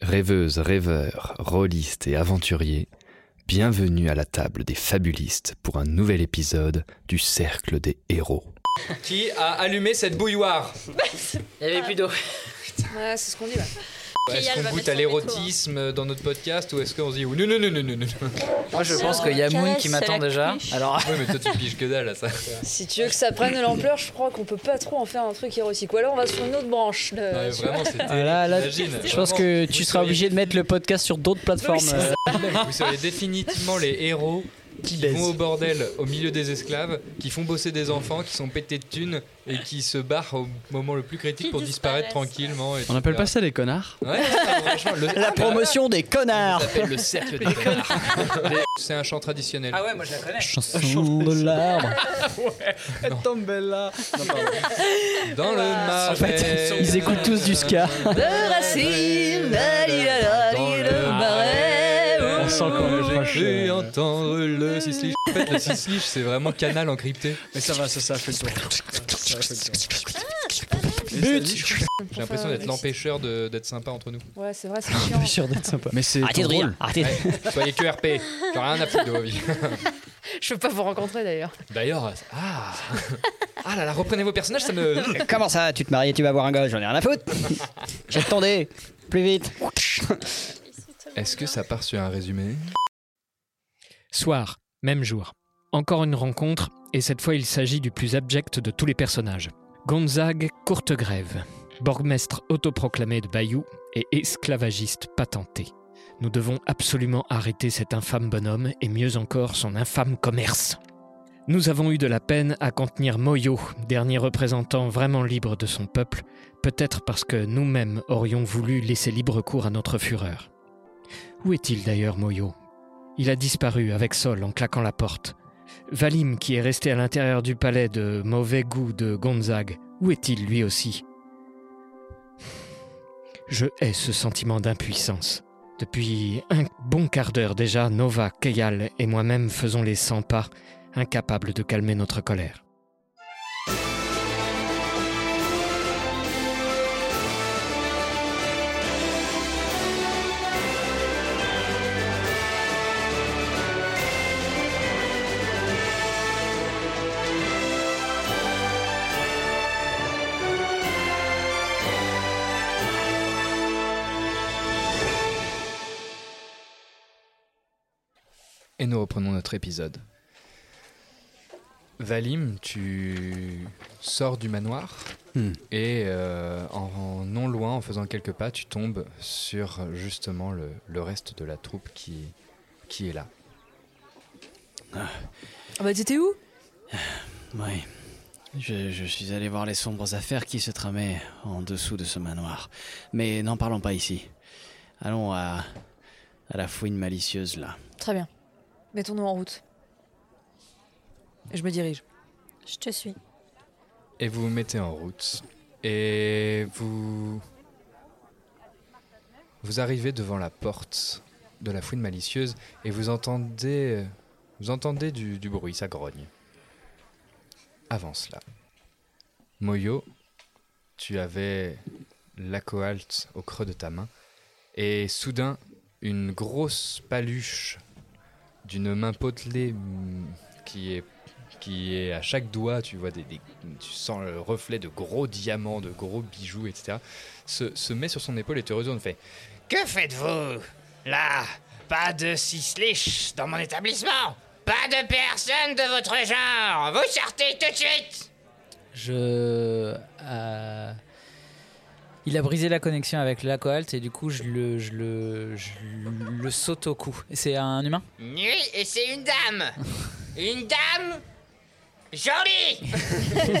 Rêveuses, rêveurs, rôlistes et aventuriers, bienvenue à la table des fabulistes pour un nouvel épisode du Cercle des Héros. Qui a allumé cette bouilloire? Il y avait plus d'eau. Ouais, c'est ce qu'on dit, ouais. Est-ce qu'on goûte à l'érotisme dans notre podcast ou est-ce qu'on se dit non, non, non, non, non, non Moi je pense qu'il y a Moon qui m'attend déjà. Alors... Oui, mais toi tu piges que dalle à ça. Si tu veux que ça prenne de l'ampleur, je crois qu'on peut pas trop en faire un truc érotique. Ou alors on va sur une autre branche. sur- vraiment, c'était. Ah là, là, je pense vraiment, que tu seras obligé de mettre le podcast sur d'autres plateformes. euh. Vous seriez définitivement les héros qui baisent. vont au bordel au milieu des esclaves, qui font bosser des enfants, qui sont pétés de thunes et qui se barrent au moment le plus critique Qui pour disparaître tranquillement. On appelle pas ça des connards? Ouais, franchement, le- La promotion des Ça connards s'appelle le cercle des connards. C'est un chant traditionnel. Ah ouais, moi je la connais. Chanson de l'arbre. Tombella. Dans le marais. En fait, ils écoutent tous du ska. De racine, la, la. On sent proche. J'ai entendre le sisliche. En fait, le sisliche, c'est vraiment canal encrypté. Mais ça va, ça, ça a fait le tour. But J'ai l'impression d'être l'empêcheur de- d'être sympa entre nous. Ouais, c'est vrai, c'est chiant. sûr d'être sympa. Mais c'est Arrêtez de rire, arrêtez. Ouais, soyez que RP. J'ai rien à foutre de vos vies. Je veux pas vous rencontrer d'ailleurs. D'ailleurs, ah, ah là là, reprenez vos personnages, ça me. Comment ça, tu te maries et tu vas avoir un gosse J'en ai rien à foutre. J'attendais. Plus vite. Est-ce que ça part sur un résumé? Soir, même jour. Encore une rencontre, et cette fois il s'agit du plus abject de tous les personnages. Gonzague Courtegrève, bourgmestre autoproclamé de Bayou et esclavagiste patenté. Nous devons absolument arrêter cet infâme bonhomme et mieux encore son infâme commerce. Nous avons eu de la peine à contenir Moyo, dernier représentant vraiment libre de son peuple, peut-être parce que nous-mêmes aurions voulu laisser libre cours à notre fureur. Où est-il d'ailleurs, Moyo? Il a disparu avec Sol en claquant la porte. Valim, qui est resté à l'intérieur du palais de mauvais goût de Gonzague, où est-il lui aussi? Je hais ce sentiment d'impuissance. Depuis un bon quart d'heure déjà, Nova, Keyal et moi-même faisons les 100 pas, incapables de calmer notre colère. Et nous reprenons notre épisode. Valim, tu sors du manoir Hmm. et euh, en, en non loin, en faisant quelques pas, tu tombes sur justement le, le reste de la troupe qui, qui est là. Ah bah t'étais où? Oui. Je, je suis allé voir les sombres affaires qui se tramaient en dessous de ce manoir. Mais n'en parlons pas ici. Allons à, à la fouine malicieuse là. Très bien. Mettons-nous en route. Et je me dirige. Je te suis. Et vous vous mettez en route. Et vous. Vous arrivez devant la porte de la fouine malicieuse et vous entendez. Vous entendez du, du bruit, ça grogne. Avant cela, Moyo, tu avais la cohalte au creux de ta main et soudain, une grosse paluche d'une main potelée mm, qui est qui est à chaque doigt, tu vois des, tu sens le reflet de gros diamants, de gros bijoux, etc. Se, se met sur son épaule et te retourne fait. Que faites-vous Là, pas de six dans mon établissement Pas de personne de votre genre Vous sortez tout de suite Je. euh, Il a brisé la connexion avec la cohalte et du coup je le, je le, je le saute au cou. C'est un humain? Oui, et c'est une dame Une dame Jolie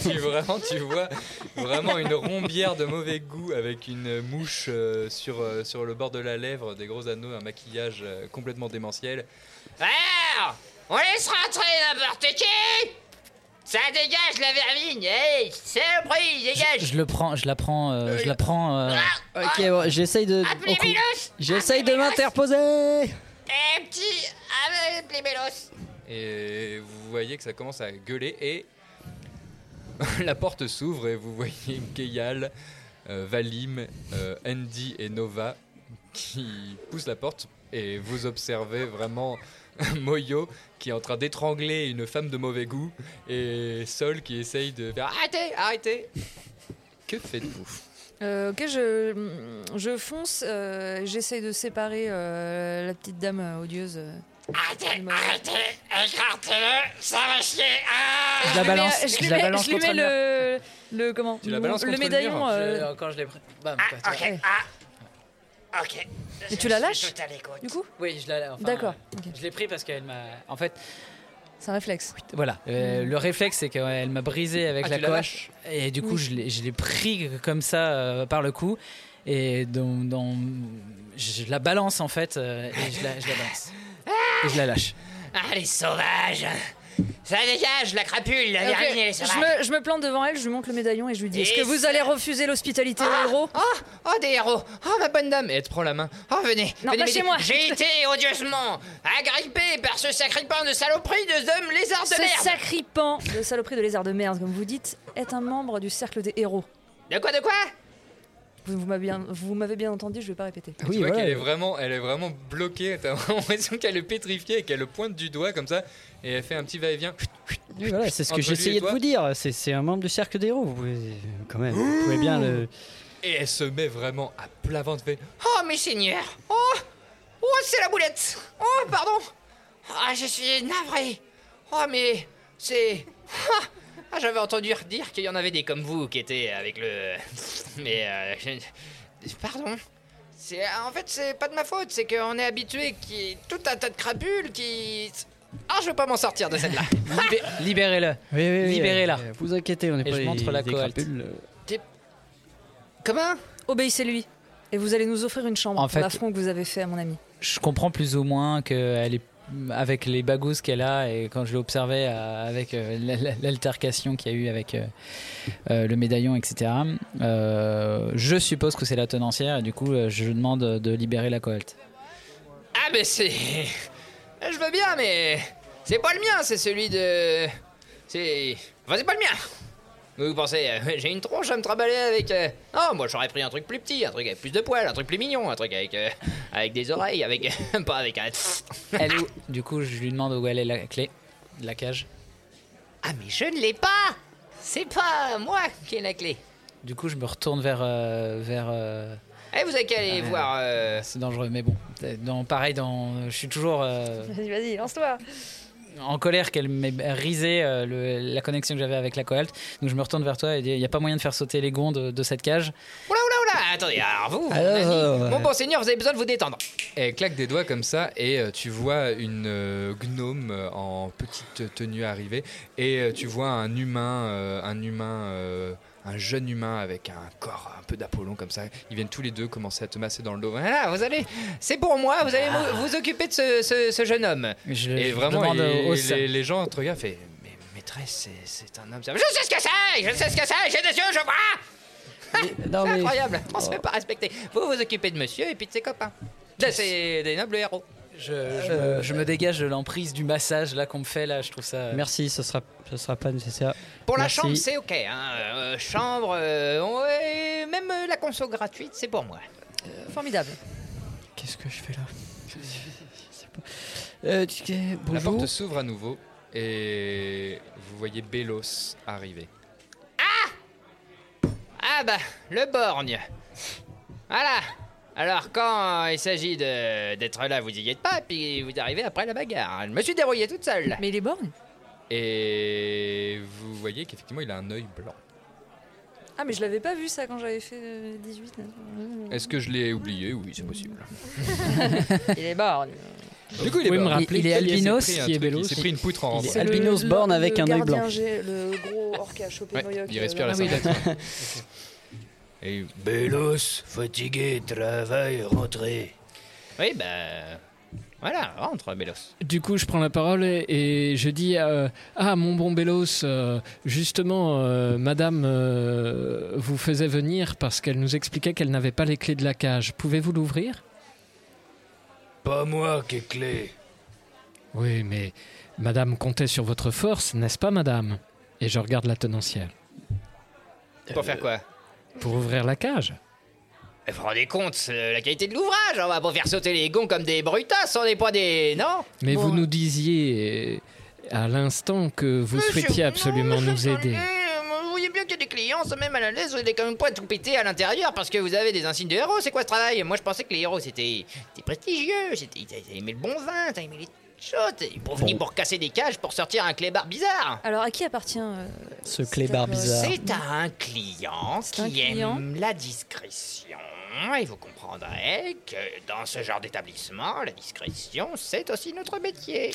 tu, vraiment, tu vois vraiment une rombière de mauvais goût avec une mouche euh, sur, euh, sur le bord de la lèvre, des gros anneaux, un maquillage euh, complètement démentiel. Alors On laisse rentrer n'importe qui Ça dégage la vermine Hey C'est le prix, dégage Je le prends, je la prends, euh, je la prends. euh, Ah, Ok, bon, j'essaye de. Appelez au cou. Milos J'essaye de m'interposer Eh petit Appelez Et vous voyez que ça commence à gueuler et la porte s'ouvre et vous voyez Geyal, euh, Valim, euh, Andy et Nova qui poussent la porte et vous observez vraiment Moyo qui est en train d'étrangler une femme de mauvais goût et Sol qui essaye de faire arrêtez, arrêtez. Que faites-vous? Euh, ok, je, je fonce, euh, j'essaye de séparer euh, la petite dame odieuse. Arrêtez, arrêtez, écartez-le, ça va chier ah Je la balance, je la mets- balance je lui mets le le, le comment Tu la balances le le médaillon. mur. euh, Quand je l'ai pris. Bam, Ah, ok, ah, ok. Et tu Je la lâches. Du coup, Oui, je la. enfin, D'accord, euh. Je l'ai pris parce qu'elle m'a. En fait, c'est un réflexe. voilà. euh, le réflexe, c'est qu'elle m'a brisé avec Ah, la lâches Et du coup, Oui. je l'ai- pris comme ça euh, par le cou. Et dans, dans- je la balance en fait. euh, et je la, je la balance. Et je la lâche. Ah, les sauvages Ça dégage, la crapule, la je, me, je me plante devant elle, je lui montre le médaillon et je lui dis Est-ce que vous ça- allez refuser l'hospitalité Ah, aux héros? Oh, oh, des héros Oh, ma bonne dame Et elle te prend la main. Oh, venez Non, venez m'aider. moi. J'ai été odieusement agrippé par ce sacripant de saloperie de hommes lézards de Ce merde sacripant de saloperie de lézard de merde, comme vous dites, est un membre du cercle des héros. De quoi, de quoi? Vous, vous m'avez bien, vous m'avez bien entendu, je vais pas répéter. tu vois qu'elle est vraiment, elle est vraiment bloquée. T'as vraiment l'impression qu'elle est pétrifiée et qu'elle le pointe du doigt comme ça et elle fait un petit va-et-vient. Oui, voilà, c'est ce que j'essayais de vous dire. C'est c'est un membre du cercle des héros. Vous pouvez, quand même, vous pouvez bien le. Et elle se met vraiment à plat ventre. fait, Oh, mes seigneurs Oh Oh, c'est la boulette Oh, pardon Ah, je suis navré Oh, mais c'est... Ah, ah, j'avais entendu dire qu'il y en avait des comme vous qui étaient avec le... Mais... euh, Pardon c'est, En fait, c'est pas de ma faute, c'est qu'on est habitué qu'il y ait tout un tas de crapules qui... Ah, je veux pas m'en sortir de celle-là Libé- Libérez-le. Oui, oui, oui, Libérez-la. euh, Vous inquiétez, on n'est Et pas je montre la des crapules, euh. Comment? Obéissez-lui. Et vous allez nous offrir une chambre En pour fait- l'affront que vous avez fait à mon ami. Je comprends plus ou moins qu'elle est avec les bagouses qu'elle a et quand je l'ai observé euh, avec euh, l'altercation qu'il y a eu avec euh, le médaillon, etc. je suppose que c'est la tenancière et du coup je demande de libérer la cohalte. Ah, mais c'est... Je veux bien, mais... C'est pas le mien, c'est celui de... C'est... Enfin, c'est pas le mien Vous pensez, euh, j'ai une tronche à me trimballer avec... euh, Non, moi j'aurais pris un truc plus petit, un truc avec plus de poils, un truc plus mignon, un truc avec... euh, avec des oreilles, avec... pas avec un... Elle est où? Du coup je lui demande où elle est la clé de la cage. Ah, mais je ne l'ai pas C'est pas moi qui ai la clé Du coup je me retourne vers... euh, vers euh, Eh, vous avez qu'à aller euh, voir... euh, C'est dangereux mais bon. Dans, pareil, dans, je suis toujours... euh, Vas-y, vas-y, lance-toi. En colère qu'elle m'ait risé euh, le- la connexion que j'avais avec la cohalte. Donc je me retourne vers toi et dis il n'y a pas moyen de faire sauter les gonds de, de cette cage. Oula, oula, oula Attendez, alors vous... Alors, euh, Mon bon seigneur, vous avez besoin de vous détendre Elle claque des doigts comme ça et euh, tu vois une euh, gnome en petite tenue arriver et euh, tu vois un humain, euh, un humain, euh, un jeune humain avec un corps un peu d'Apollon comme ça. Ils viennent tous les deux commencer à te masser dans le dos. Voilà, vous allez... C'est pour moi, vous allez Ah. vous, occuper de ce, ce- ce jeune homme Je, Et je vraiment, et- les, les gens te regardent, fait mais maîtresse, c'est- un homme. Je sais ce que c'est Je sais ce que c'est J'ai des yeux, je vois c'est mais- incroyable, on se Oh. fait pas respecter. Vous vous occupez de monsieur et puis de ses copains. C'est des nobles héros. Je, je me, je me dégage de l'emprise du massage là qu'on me fait là, je trouve ça. Merci, ce sera, ce sera pas nécessaire. Pour la chambre, c'est ok. Hein. Euh, chambre, euh, ouais, même euh, la conso gratuite, c'est pour moi. Formidable. Qu'est-ce que je fais là? Je pas. Euh, La porte s'ouvre à nouveau et vous voyez Bélos arriver. Ah bah, le borgne. Voilà. Alors quand euh, il s'agit de- d'être là, vous y êtes pas, et puis vous arrivez après la bagarre. Je me suis débrouillée toute seule. Mais il est borgne Et vous voyez qu'effectivement il a un œil blanc. Ah, mais je l'avais pas vu ça quand j'avais fait euh, 18. là. Est-ce que je l'ai oublié? Oui, c'est possible. il est borgne. Du coup, il est borgne. Il- est il s'est albinos, pris un qui est truc, Il s'est pris une poutre en est rentrant. albinos born avec un œil blanc. gardien, j'ai- Le gros orc qui a chopé Ouais, Moyoc, il euh, respire la sardette. Et Bélos, fatigué, travail, rentré. Oui, bah. Voilà, rentre, Bélos. Du coup, je prends la parole et, et je dis euh, Ah, mon bon Bélos, euh, justement, euh, madame euh, vous faisait venir parce qu'elle nous expliquait qu'elle n'avait pas les clés de la cage. Pouvez-vous l'ouvrir? Pas moi qui ai clé. Oui, mais madame comptait sur votre force, n'est-ce pas, madame? Et je regarde la tenancière. Pour faire quoi? Pour ouvrir la cage Vous vous rendez compte, la qualité de l'ouvrage On va pas faire sauter les gonds comme des brutasses, on n'est pas des. Non? Mais Bon, vous nous disiez euh, à l'instant que vous souhaitiez absolument nous aider. Euh, Vous voyez bien qu'il y a des clients, sont même à la l'aise, vous n'allez quand même pas tout péter à l'intérieur parce que vous avez des insignes de héros. C'est quoi ce travail? Moi je pensais que les héros c'était c'était prestigieux, c'était- ils aimaient le bon vin, ils aimaient les choses, ils pour venir pour casser des cages pour sortir un clébard bizarre. Alors, à qui appartient euh, Ce clébard cette- bizarre. C'est à un client un qui client aime la discrétion. Et vous comprendrez que dans ce genre d'établissement, la discrétion, c'est aussi notre métier.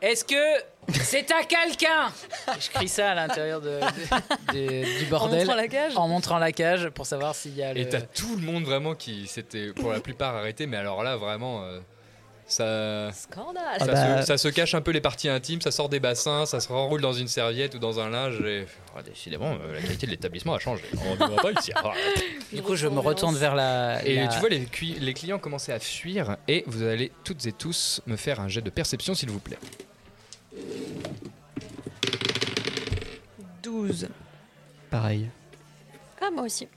Est-ce que c'est à quelqu'un Je crie ça à l'intérieur de, de- de- du bordel. montrant la cage En montrant la cage pour savoir s'il y a le. Et t'as tout le monde vraiment qui s'était pour la plupart arrêté, mais alors là vraiment euh, ça, Scandale ça, Ah bah. se, ça se cache un peu les parties intimes, ça sort des bassins, ça se renroule dans une serviette ou dans un linge. Et... Ah, décidément, euh, la qualité de l'établissement a changé. On ne va pas ici. Ah. Du coup, je me retourne vers la. Et la- tu vois les, les clients commencer à fuir et vous allez toutes et tous me faire un jet de perception s'il vous plaît. 12. Pareil. Ah, moi aussi.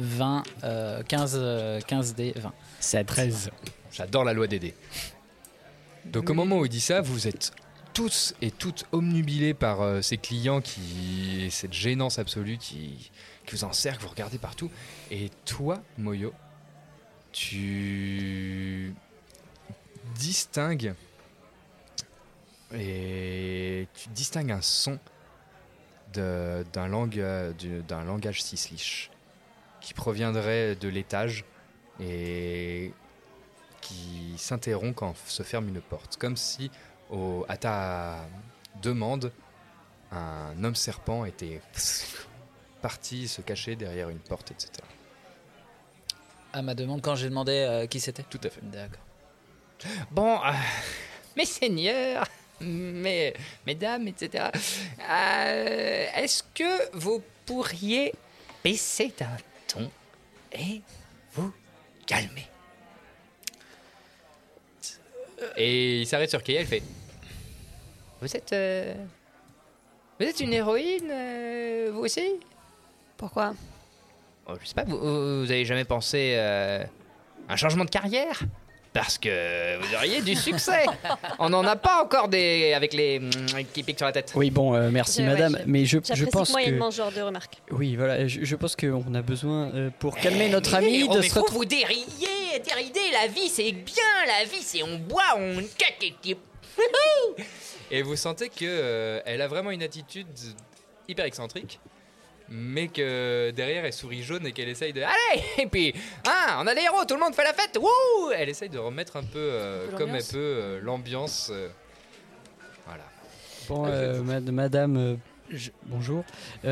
20, euh, 15, euh, 15 D, 20. 7. 13. J'adore la loi dés. Donc au moment où il dit ça, vous êtes tous et toutes omnubilés par euh, ces clients qui cette gênance absolue qui, qui vous encercle, vous regardez partout. Et toi, Moyo, tu distingues et tu distingues un son de- d'un du- d'un langage cisliche qui proviendrait de l'étage et qui s'interrompt quand se ferme une porte. Comme si, au- à ta demande, un homme serpent était parti se cacher derrière une porte, etc. À ma demande, quand j'ai demandé euh, qui c'était? Tout à fait. D'accord. Bon, euh, mes seigneurs, mes, mesdames, etc. euh, Est-ce que vous pourriez baisser d'un ton et vous calmer? Et il s'arrête sur Kaya, il fait Vous êtes. euh, vous êtes une héroïne, euh, vous aussi? Pourquoi? Oh, Je sais pas, vous, vous avez jamais pensé euh, un changement de carrière? Parce que vous auriez du succès On n'en a pas encore des. avec les. mm, qui piquent sur la tête. Oui, bon, euh, merci Ouais, madame, je- mais je, je pense moyennement que... ce genre de remarque. Oui, voilà, je, je pense qu'on a besoin, euh, pour calmer notre Eh, ami, de se retrouver... vous dérider, dérider, la vie c'est bien, la vie c'est on boit, on caque et qui- Et vous sentez que euh, elle a vraiment une attitude hyper excentrique, mais que derrière elle sourit jaune et qu'elle essaye de. Allez Et puis, hein, on a des héros, tout le monde fait la fête, wouh Elle essaye de remettre un peu euh, Un peu comme elle l'ambiance. peut euh, l'ambiance. euh, voilà. Bon, euh, mad- madame, euh, je- bonjour.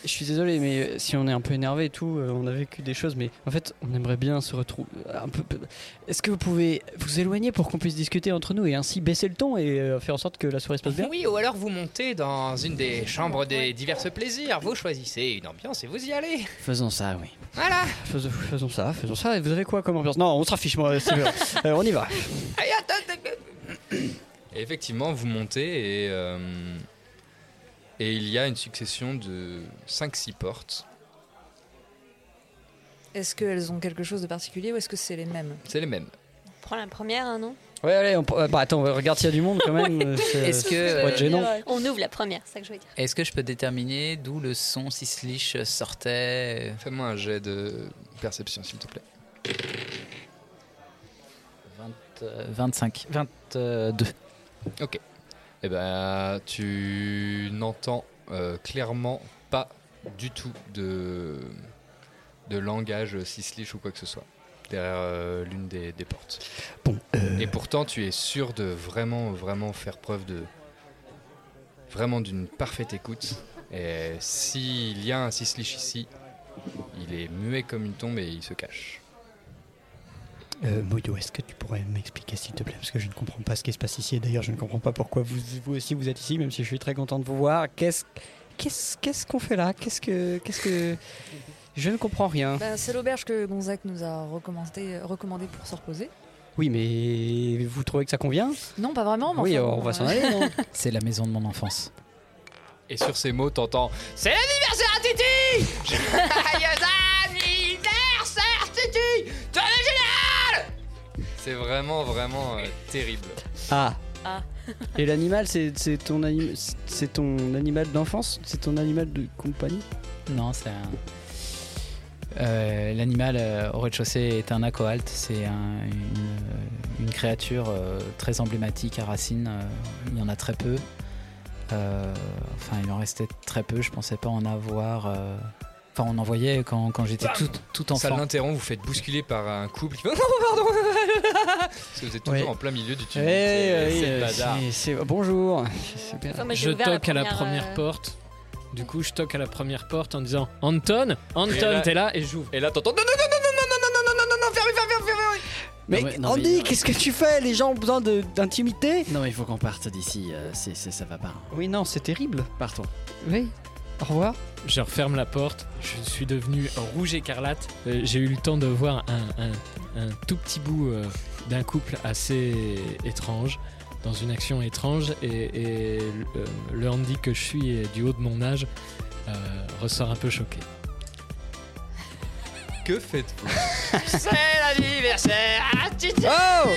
Euh, je suis désolé, mais euh, si on est un peu énervé et tout, euh, on a vécu des choses, mais en fait, on aimerait bien se retrouver un peu. Est-ce que vous pouvez vous éloigner pour qu'on puisse discuter entre nous et ainsi baisser le ton et euh, faire en sorte que la soirée se passe bien? Oui, ou alors vous montez dans une des chambres des divers plaisirs. Vous choisissez une ambiance et vous y allez. Faisons ça, oui. Voilà. Faisons, faisons ça, faisons ça. Et vous avez quoi comme ambiance? Non, on se raffiche, moi. c'est bien. Euh, on y va. Allez, attends, attends, Et effectivement, vous montez et, euh, et il y a une succession de 5-6 portes. Est-ce qu'elles ont quelque chose de particulier ou est-ce que c'est les mêmes? C'est les mêmes. Prends la première, hein, non? Ouais, allez, on, euh, bah attends, regarde s'il y a du monde quand même. euh, c'est- Est-ce que, euh, gênant. On ouvre la première, c'est ça que je veux dire. Est-ce que je peux déterminer d'où le son Sislich sortait? Fais-moi un jet de perception, s'il te plaît. 20, euh, 25, 22. Ok. Eh ben, tu n'entends euh, clairement pas du tout de, de langage sislich ou quoi que ce soit derrière euh, l'une des, des portes. Bon, euh, Et pourtant, tu es sûr de vraiment, vraiment faire preuve de vraiment d'une parfaite écoute. Et s'il y a un sislich ici, il est muet comme une tombe et il se cache. Euh, Moyo, est-ce que tu pourrais m'expliquer s'il te plaît Parce que je ne comprends pas ce qui se passe ici. Et d'ailleurs, je ne comprends pas pourquoi vous, vous aussi vous êtes ici, même si je suis très content de vous voir. Qu'est-ce qu'est-ce qu'est-ce qu'on fait là? Qu'est-ce que qu'est-ce que je ne comprends rien. Bah, C'est l'auberge que Gonzague nous a recommandé, recommandé pour se reposer. Oui, mais vous trouvez que ça convient? Non, pas vraiment. Mais Oui, enfin, on va euh, s'en aller. Non? C'est la maison de mon enfance. Et sur ces mots, t'entends C'est l'anniversaire à Titi Joyeux anniversaire Titi génial C'est vraiment, vraiment euh, terrible. Ah. Ah. Et l'animal, c'est ton anim- c'est ton animal d'enfance? C'est ton animal de compagnie? Non, c'est un. Euh, L'animal euh, au rez-de-chaussée est un acoalt. C'est un- une, une créature euh, très emblématique à racines. euh, il y en a très peu. Euh, enfin, il en restait très peu. Je pensais pas en avoir. Euh, Enfin, on en voyait quand, quand j'étais tout, tout Ça enfant. l'interrompt, vous faites bousculer par un couple qui fait Non, pardon Parce que vous êtes toujours en plein milieu du Eh, c'est oui, c'est le euh, bazar. c'est- c'est- Bonjour. Enfin, moi, Je toque à la première, euh, porte. Du coup, je toque à la première porte en disant Anton, Anton, t'es là et j'ouvre. Et là, t'entends Non, non, non, non, non, non, non, non, non, non, non, fermez, fermez, fermez Mais Non, mais- non, Andy, mais- qu'est-ce que tu fais Les gens ont besoin de- d'intimité Ah. Non, mais il faut qu'on parte d'ici. euh, c'est c'est- ça va pas. Oui, non, c'est terrible. Partons. Oui. Au revoir. Je referme la porte. Je suis devenu rouge écarlate. Euh, J'ai eu le temps de voir un, tout petit bout euh, d'un couple assez étrange, dans une action étrange. Et, euh, le Andy que je suis, du haut de mon âge, ressort un peu choqué. Que faites-vous C'est l'anniversaire à Titi Oh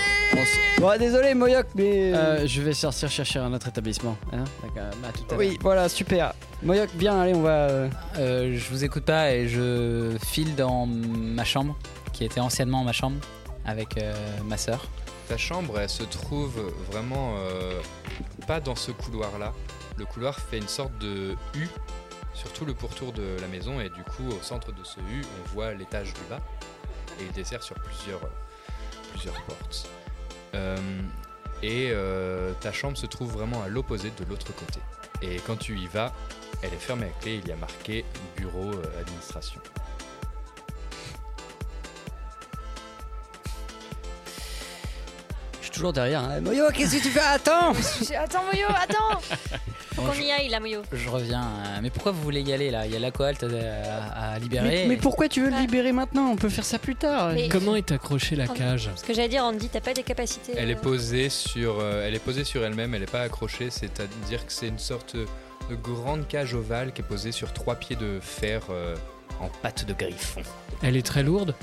Bon, désolé, Moyoc, mais. Euh, je vais sortir chercher un autre établissement. Hein D'accord, bah, à tout à oui, voilà, super. Moyoc, bien, allez, on va. euh, Euh, je vous écoute pas et je file dans ma chambre, qui était anciennement ma chambre, avec euh, ma sœur. Ta chambre, elle se trouve vraiment euh, pas dans ce couloir-là. Le couloir fait une sorte de U sur tout le pourtour de la maison et du coup, au centre de ce U, on voit l'étage du bas et il dessert sur plusieurs, plusieurs portes. Euh, et euh, ta chambre se trouve vraiment à l'opposé de l'autre côté. Et quand tu y vas, elle est fermée à clé, il y a marqué bureau euh, administration. Toujours derrière. hein. Moyo, qu'est-ce que tu fais? Attends Attends, Moyo, attends Faut qu'on y aille, là, Moyo. Je reviens. euh, mais pourquoi vous voulez y aller là? Il y a l'alcool à, à libérer. mais, mais pourquoi tu veux le libérer maintenant? On peut faire ça plus tard. Mais- Comment est accrochée la cage? Ce que j'allais dire, Andy, t'as pas des capacités. Elle est euh, posée sur, euh, elle est posée sur elle-même. Elle n'est pas accrochée. C'est-à-dire que c'est une sorte de grande cage ovale qui est posée sur trois pieds de fer euh, en pâte de griffon. Elle est très lourde?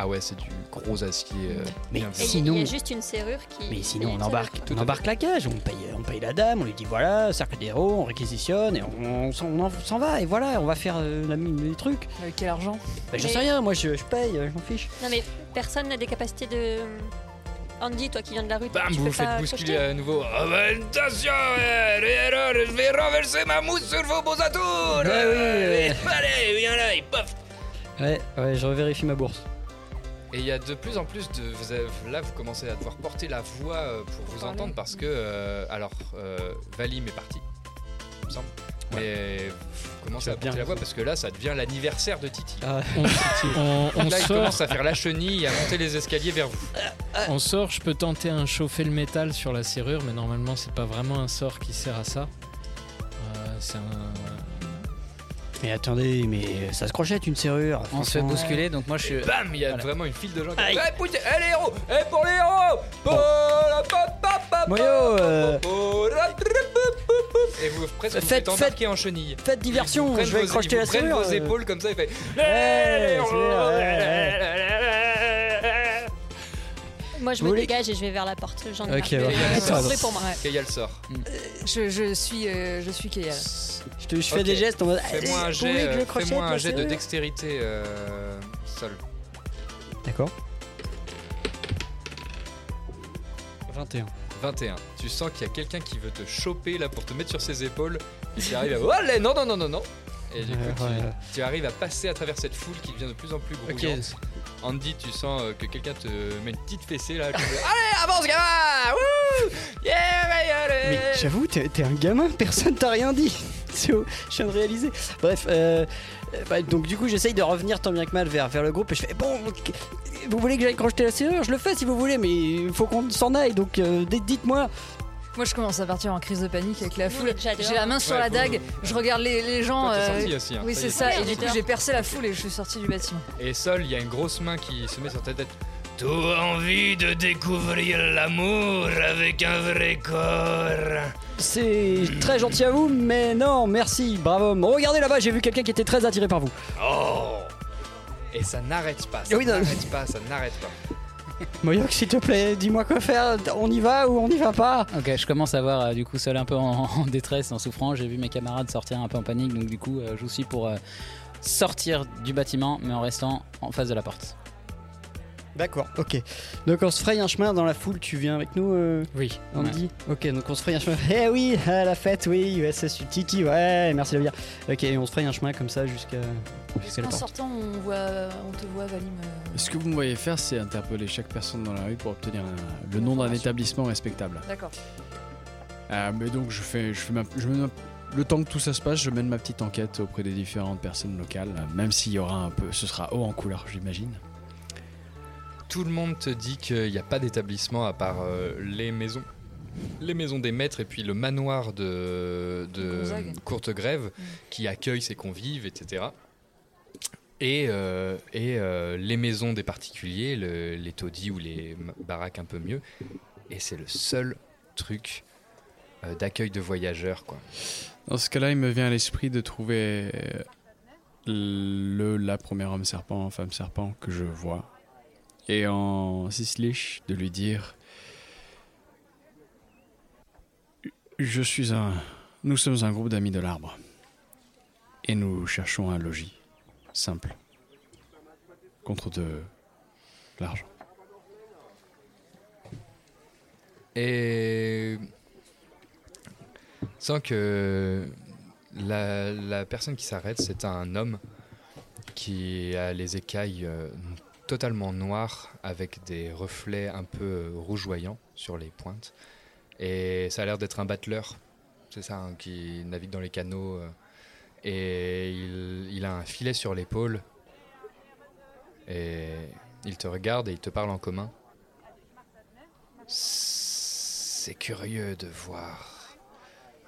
Ah ouais, c'est du gros acier. euh, Mais bien fait. Il Sinon- y a juste une serrure qui. Mais sinon, on embarque, Tout on embarque la cage, on paye, on paye la dame, on lui dit voilà, cercle des héros, on réquisitionne et on, on s'en- on en- s'en va et voilà, on va faire euh, la, les trucs. Avec quel argent? Bah, je Mais- sais rien, moi je, je paye, euh, je m'en fiche. Non, mais personne n'a des capacités de. Andy, toi qui viens de la rue, Bam, tu vous peux faites pas bousculer à nouveau. Attention, euh, les erreurs, je vais renverser ma mousse sur vos beaux atours. Ouais, Euh, ouais. Allez, viens là, et paf. Ouais, ouais, je revérifie ma bourse. Et il y a de plus en plus de. vous avez- là, vous commencez à devoir porter la voix euh, pour vous Parler. entendre parce que. euh, alors, euh, Valim est parti, il me semble. Mais vous commencez à porter la voix parce que là, ça devient l'anniversaire de Titi. on, on- on là, il sort, commence à faire la chenille et à monter les escaliers vers vous. on sort, je peux tenter un chauffer le métal sur la serrure, mais normalement c'est pas vraiment un sort qui sert à ça. Euh, c'est un. Mais attendez, mais ça se crochette une serrure. On se fait bousculer, donc moi je suis. Bam Il y a Voilà. vraiment une file de gens qui. Aïe. Eh, poussez- eh, les héros Eh, pour les héros pa- Moyo, euh, Et vous presque vous Faites- faites embarquer en chenille. Faites diversion, vous je vais vos- crocheter la vous serrure. vos euh. épaules comme ça, il fait. Moi, je Vous me voulez- dégage et je vais vers la porte. J'en ai Ok, marre. C'est vrai pour moi. ouais. Kayal sort. Je, je suis, euh, je suis Kayal. Je, te- je fais Ok. des gestes en mode. Fais-moi un Allez, jet, euh, fais-moi un la jet de serrure dextérité euh, Sol. D'accord. 21. 21. Tu sens qu'il y a quelqu'un qui veut te choper là pour te mettre sur ses épaules et qui arrive à. Oh, allez, non, non, non, non, non Et du coup, Ouais, tu, ouais. tu arrives à passer à travers cette foule qui devient de plus en plus grouillante. Andy, tu sens euh, que quelqu'un te met une petite fessée là. allez, avance, gamin Wouh Yeah, mais allez Mais j'avoue, t'es un gamin, personne t'a rien dit. Je viens de réaliser. Bref, euh, euh, bah, donc du coup, j'essaye de revenir tant bien que mal vers, vers le groupe et je fais bon, vous voulez que j'aille crocheter la serrure Je le fais si vous voulez, mais il faut qu'on s'en aille donc euh, dites- dites-moi. Moi, je commence à partir en crise de panique avec la foule. J'ai la main sur Ouais, la dague, je regarde les, les gens. Toi, euh, sorti aussi, hein, oui, c'est est. ça. Et du coup, j'ai percé la foule et je suis sortie du bâtiment. Et Sol, il y a une grosse main qui se met sur ta tête. Tu as envie de découvrir l'amour avec un vrai corps C'est très gentil à vous, mais non, merci, bravo. Regardez là-bas, j'ai vu quelqu'un qui était très attiré par vous. Oh Et ça n'arrête pas, ça Oui, non. n'arrête pas, ça n'arrête pas. Moyoc, s'il te plaît, dis-moi quoi faire. On y va ou on n'y va pas? Ok, je commence à voir euh, du coup seul un peu en, en détresse, en souffrance. J'ai vu mes camarades sortir un peu en panique, donc du coup, euh, je suis pour euh, sortir du bâtiment, mais en restant en face de la porte. D'accord, ok. Donc on se fraye un chemin dans la foule, tu viens avec nous euh, Oui. Andy Ok, donc on se fraye un chemin. Eh oui, à la fête, oui, USS Titi, ouais, merci de le dire. Ok, on se fraye un chemin comme ça jusqu'à jusqu'à En porte. sortant, on, voit, on te voit, Valim. euh, Ce que vous me voyez faire, c'est interpeller chaque personne dans la rue pour obtenir un- le nom d'un établissement respectable. D'accord. Ah, mais donc je fais, je fais ma- je le temps que tout ça se passe, je mène ma petite enquête auprès des différentes personnes locales, même s'il y aura un peu, ce sera haut en couleur, j'imagine. Tout le monde te dit qu'il n'y a pas d'établissement à part euh, les maisons. Les maisons des maîtres et puis le manoir de, de. Courte Grève qui accueille ses convives, etc. Et, euh, et euh, les maisons des particuliers, le- les taudis ou les baraques un peu mieux. Et c'est le seul truc euh, d'accueil de voyageurs, quoi. Dans ce cas-là, il me vient à l'esprit de trouver euh, le la première homme serpent, femme serpent que je vois, et en sislich de lui dire Je suis un. Nous sommes un groupe d'amis de l'arbre. Et nous cherchons un logis. Simple. Contre de l'argent. Et sans que la, la personne qui s'arrête, c'est un homme qui a les écailles euh, totalement noires avec des reflets un peu euh, rougeoyants sur les pointes. Et ça a l'air d'être un battleur, c'est ça, hein, qui navigue dans les canaux. euh, et il, il a un filet sur l'épaule. Et il te regarde et il te parle en commun. C'est curieux de voir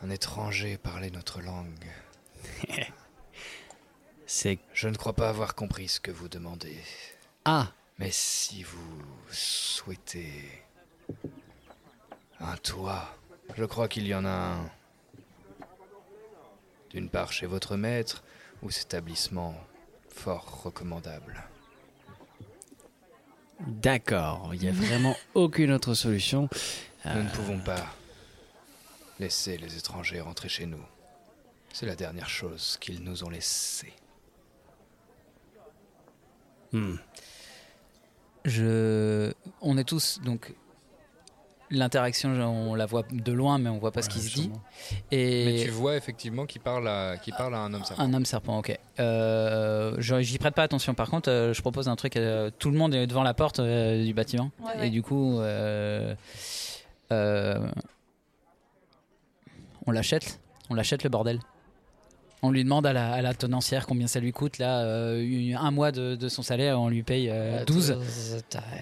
un étranger parler notre langue. C'est. Je ne crois pas avoir compris ce que vous demandez. Ah Mais si vous souhaitez un toit, je crois qu'il y en a un. D'une part chez votre maître, ou cet établissement fort recommandable. D'accord, il n'y a vraiment aucune autre solution. Nous ne pouvons pas laisser les étrangers rentrer chez nous. C'est la dernière chose qu'ils nous ont laissée. Hmm. Je, on est tous donc l'interaction, on la voit de loin, mais on voit pas ce qui se dit. Et Mais tu vois effectivement qu'il parle à, qu'il parle à un homme serpent. Un homme serpent, ok. Euh, je- J'y prête pas attention. Par contre, euh, je propose un truc. euh, tout le monde est devant la porte euh, du bâtiment. Ouais, et ouais. du coup, euh, euh, on l'achète. On l'achète le bordel. On lui demande à la, à la tenancière combien ça lui coûte. Là, euh, un mois de, de son salaire, on lui paye euh, 12.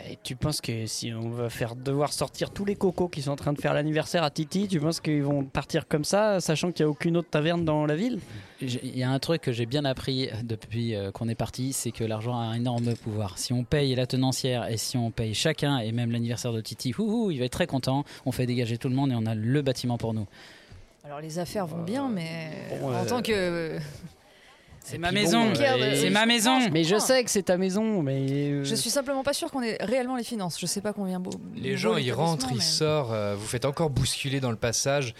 Et tu penses que si on va faire devoir sortir tous les cocos qui sont en train de faire l'anniversaire à Titi, tu penses qu'ils vont partir comme ça, sachant qu'il n'y a aucune autre taverne dans la ville? Il y a un truc que j'ai bien appris depuis euh, qu'on est parti, c'est que l'argent a un énorme pouvoir. Si on paye la tenancière et si on paye chacun, et même l'anniversaire de Titi, ouhou, il va être très content. On fait dégager tout le monde et on a le bâtiment pour nous. Alors les affaires vont bien, mais bon, en euh, tant que. C'est ma maison. euh, C'est ma maison. Mais je sais que c'est ta maison, mais. euh, Je suis simplement pas sûr qu'on ait réellement les finances. Je sais pas combien beau. Les gens, ils rentrent, ils mais- sortent, euh, vous faites encore bousculer dans le passage,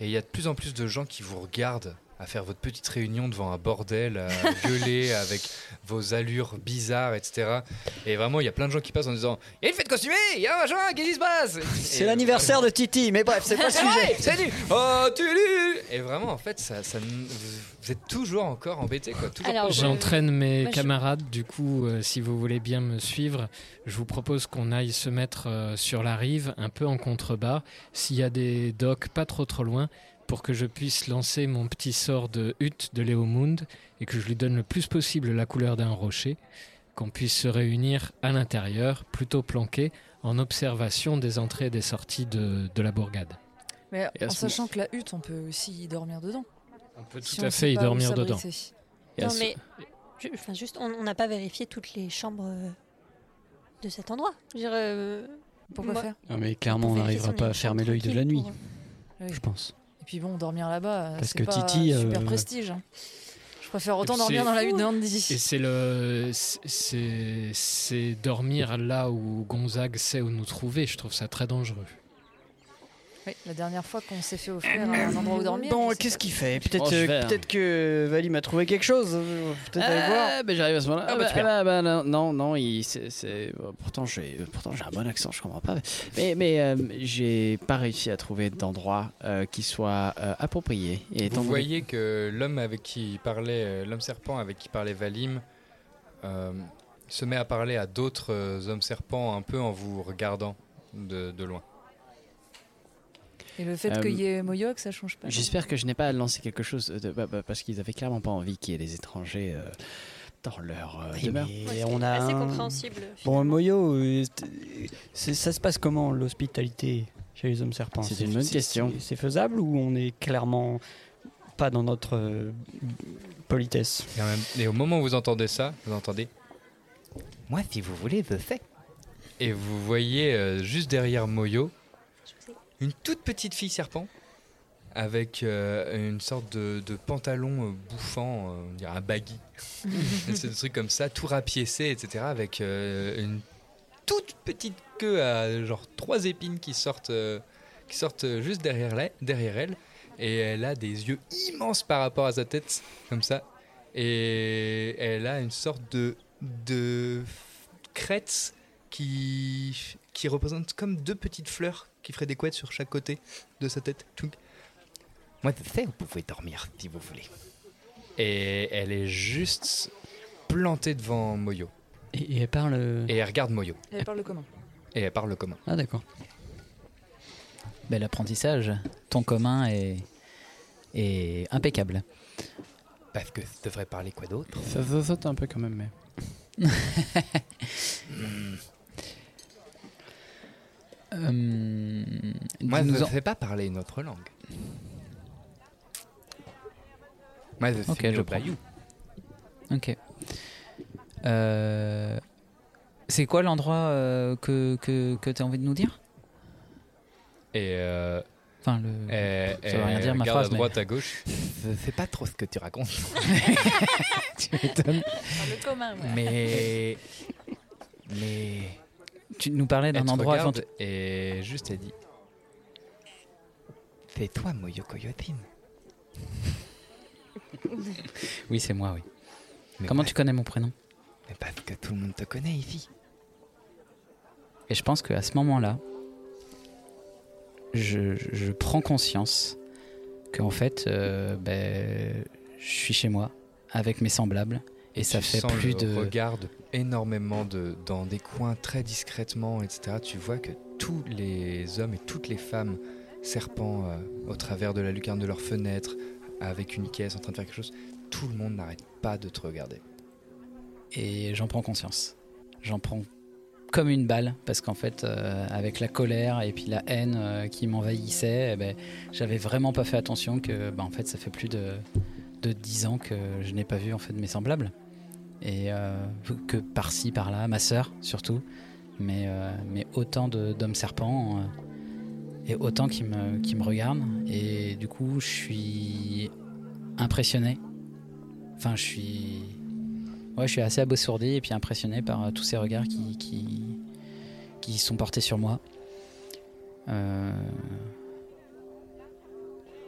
et il y a de plus en plus de gens qui vous regardent à faire votre petite réunion devant un bordel, à gueuler avec vos allures bizarres, etc. Et vraiment, il y a plein de gens qui passent en disant Il y a une fête costumée, il y a un machin, qu'est-ce qui se passe C'est l'anniversaire de Titi, mais bref, c'est pas le sujet. c'est du Oh, tu Et vraiment, en fait, ça, ça, vous êtes toujours encore embêtés, quoi. Toujours. J'entraîne mes je- camarades, du coup, euh, si vous voulez bien me suivre, je vous propose qu'on aille se mettre euh, sur la rive, un peu en contrebas, s'il y a des docks pas trop trop loin, pour que je puisse lancer mon petit sort de hutte de Léomund et que je lui donne le plus possible la couleur d'un rocher, qu'on puisse se réunir à l'intérieur, plutôt planqué, en observation des entrées et des sorties de, de la bourgade. Mais en sachant que la hutte, on peut aussi y dormir dedans. On peut tout à fait y dormir dedans. Non, ce- mais je- enfin, juste, on n'a pas vérifié toutes les chambres euh, de cet endroit. Je dire, euh, Pourquoi moi- faire? Non, mais clairement, on n'arrivera pas à fermer l'œil de la nuit, Oui. je pense. Et puis bon, dormir là-bas, Parce c'est que pas Titi, super euh, prestige. hein. Je préfère autant dormir dans la hutte de Et Andy. c'est le, c'est, c'est dormir là où Gonzague sait où nous trouver. Je trouve ça très dangereux. Oui, la dernière fois qu'on s'est fait offrir un endroit où dormir. Bon, qu'est-ce qu'il fait Peut-être Oh, euh, hein. peut-être que Valim a trouvé quelque chose. euh, Peut-être aller voir. Ah, ben j'arrive à ce moment-là. Ah Ah, bah, bah, ah bah, bah, non, non, non, il, c'est, c'est- euh, pourtant j'ai, pourtant j'ai un bon accent, je comprends pas. Mais, mais euh, j'ai pas réussi à trouver d'endroit euh, qui soit euh, approprié. Et étant Vous donné- voyez que l'homme avec qui parlait, euh, l'homme serpent avec qui parlait Valim, euh, se met à parler à d'autres euh, hommes serpents un peu en vous regardant de, de loin. Et le fait Euh, qu'il y ait Moyoc, ça change pas. J'espère que je n'ai pas lancé quelque chose de, bah, bah, parce qu'ils avaient clairement pas envie qu'il y ait des étrangers euh, dans leur euh, demeure. Ouais, on c'est a assez un- compréhensible. Bon. Moyo, euh, ça se passe comment l'hospitalité chez les hommes serpents? C'est une bonne question. c'est- faisable ou on est clairement pas dans notre euh, politesse? Et, en même- et au moment où vous entendez ça, vous entendez Moi, si vous voulez, je sais. Et vous voyez euh, juste derrière Moyo une toute petite fille serpent avec euh, une sorte de, de pantalon euh, bouffant, euh, on dirait un baggy. C'est des trucs comme ça, tout rapiécé, etc. Avec une toute petite queue à genre trois épines qui sortent, qui sortent juste derrière, la- derrière elle. Et elle a des yeux immenses par rapport à sa tête, comme ça. Et elle a une sorte de, de crête qui, qui représente comme deux petites fleurs qui feraient des couettes sur chaque côté de sa tête. Moi, je sais, vous pouvez dormir si vous voulez. Et elle est juste plantée devant Moyo. et, et elle parle. euh, Et elle regarde Moyo. Elle parle comment? Et elle parle comment Ah, d'accord. Bel apprentissage. Ton commun est, est impeccable. Parce que ça devrait parler quoi d'autre? Ça ça saute un peu quand même. Mais... Euh, Moi, je ne en- sais pas parler une autre langue. Moi, je suis Ok, né je prends. Ok. Euh, C'est quoi l'endroit euh, que, que, que tu as envie de nous dire? Et euh, Enfin, le... elle, ça veut rien dire, ma phrase, à mais- droite, à gauche. Je sais pas trop ce que tu racontes. tu m'étonnes. Le commun, ouais. Mais. Mais. Tu nous parlais d'un endroit avant- et juste elle dit C'est toi, Moyo Koyotin. Oui, c'est moi, oui. Mais Comment tu connais mon prénom? Mais parce que tout le monde te connaît ici. Et je pense qu'à ce moment-là, je, je prends conscience qu'en fait, euh, ben, je suis chez moi avec mes semblables et, ça tu fait sens plus le de. regarde énormément de, dans des coins très discrètement, etc. Tu vois que tous les hommes et toutes les femmes serpents euh, au travers de la lucarne de leurs fenêtres, avec une caisse en train de faire quelque chose. Tout le monde n'arrête pas de te regarder. Et j'en prends conscience. J'en prends comme une balle parce qu'en fait, euh, avec la colère et puis la haine euh, qui m'envahissait, eh ben, j'avais vraiment pas fait attention que, bah, en fait, ça fait plus de de 10 ans que je n'ai pas vu en fait mes semblables et euh, que par-ci par-là, ma sœur surtout, mais euh, mais autant d'hommes serpents euh, et autant qui me qui me regardent et du coup, je suis impressionné. Enfin, je suis Ouais, je suis assez abasourdi et puis impressionné par tous ces regards qui, sont portés sur moi. Et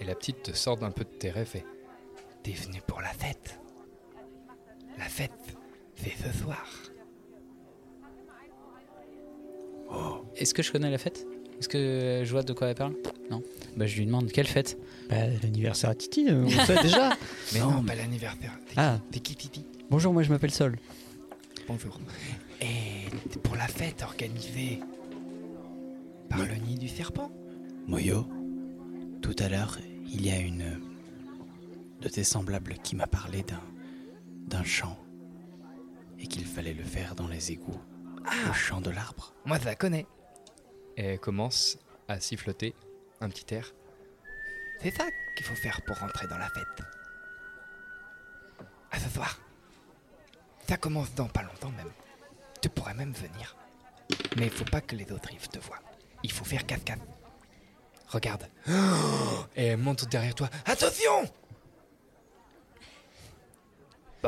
la petite te sort d'un peu de tes rêves et T'es venu pour la fête. La fête, c'est ce soir. Est-ce que je connais la fête? Est-ce que je vois de quoi elle parle? Non. Bah, je lui demande quelle fête? Bah, l'anniversaire à Titi, on le sait déjà. Mais non, pas l'anniversaire. Ah. T'es qui, Titi? Bonjour, moi je m'appelle Sol. Bonjour. Et pour la fête organisée par le nid du serpent Moyo, tout à l'heure, il y a une de tes semblables qui m'a parlé d'un d'un chant et qu'il fallait le faire dans les égouts, au champ de l'arbre. Moi, je la connais. Et elle commence à siffloter un petit air. C'est ça qu'il faut faire pour rentrer dans la fête. À ce soir. Ça commence dans pas longtemps même. Tu pourrais même venir. Mais il faut pas que les autres rives te voient. Il faut faire cascade. Regarde. Et elle monte derrière toi. Attention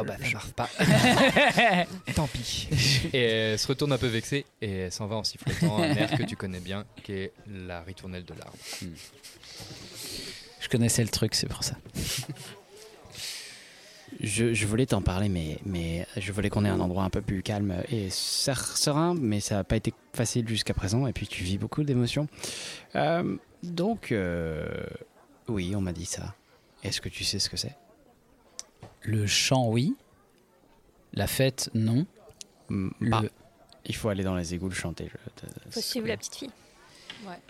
Bon bah ça marche pas. Tant pis. Et elle se retourne un peu vexée et elle s'en va en sifflotant un air que tu connais bien, qui est la ritournelle de l'arbre. Je connaissais le truc, c'est pour ça. Je, je voulais t'en parler, mais, mais je voulais qu'on ait un endroit un peu plus calme et ser- serein, mais ça n'a pas été facile jusqu'à présent, et puis tu vis beaucoup d'émotions. Euh, donc, euh, oui, on m'a dit ça. Est-ce que tu sais ce que c'est? Le chant, oui. La fête, non. Bah, Il faut aller dans les égouts le chanter. je- Faut suivre la petite fille.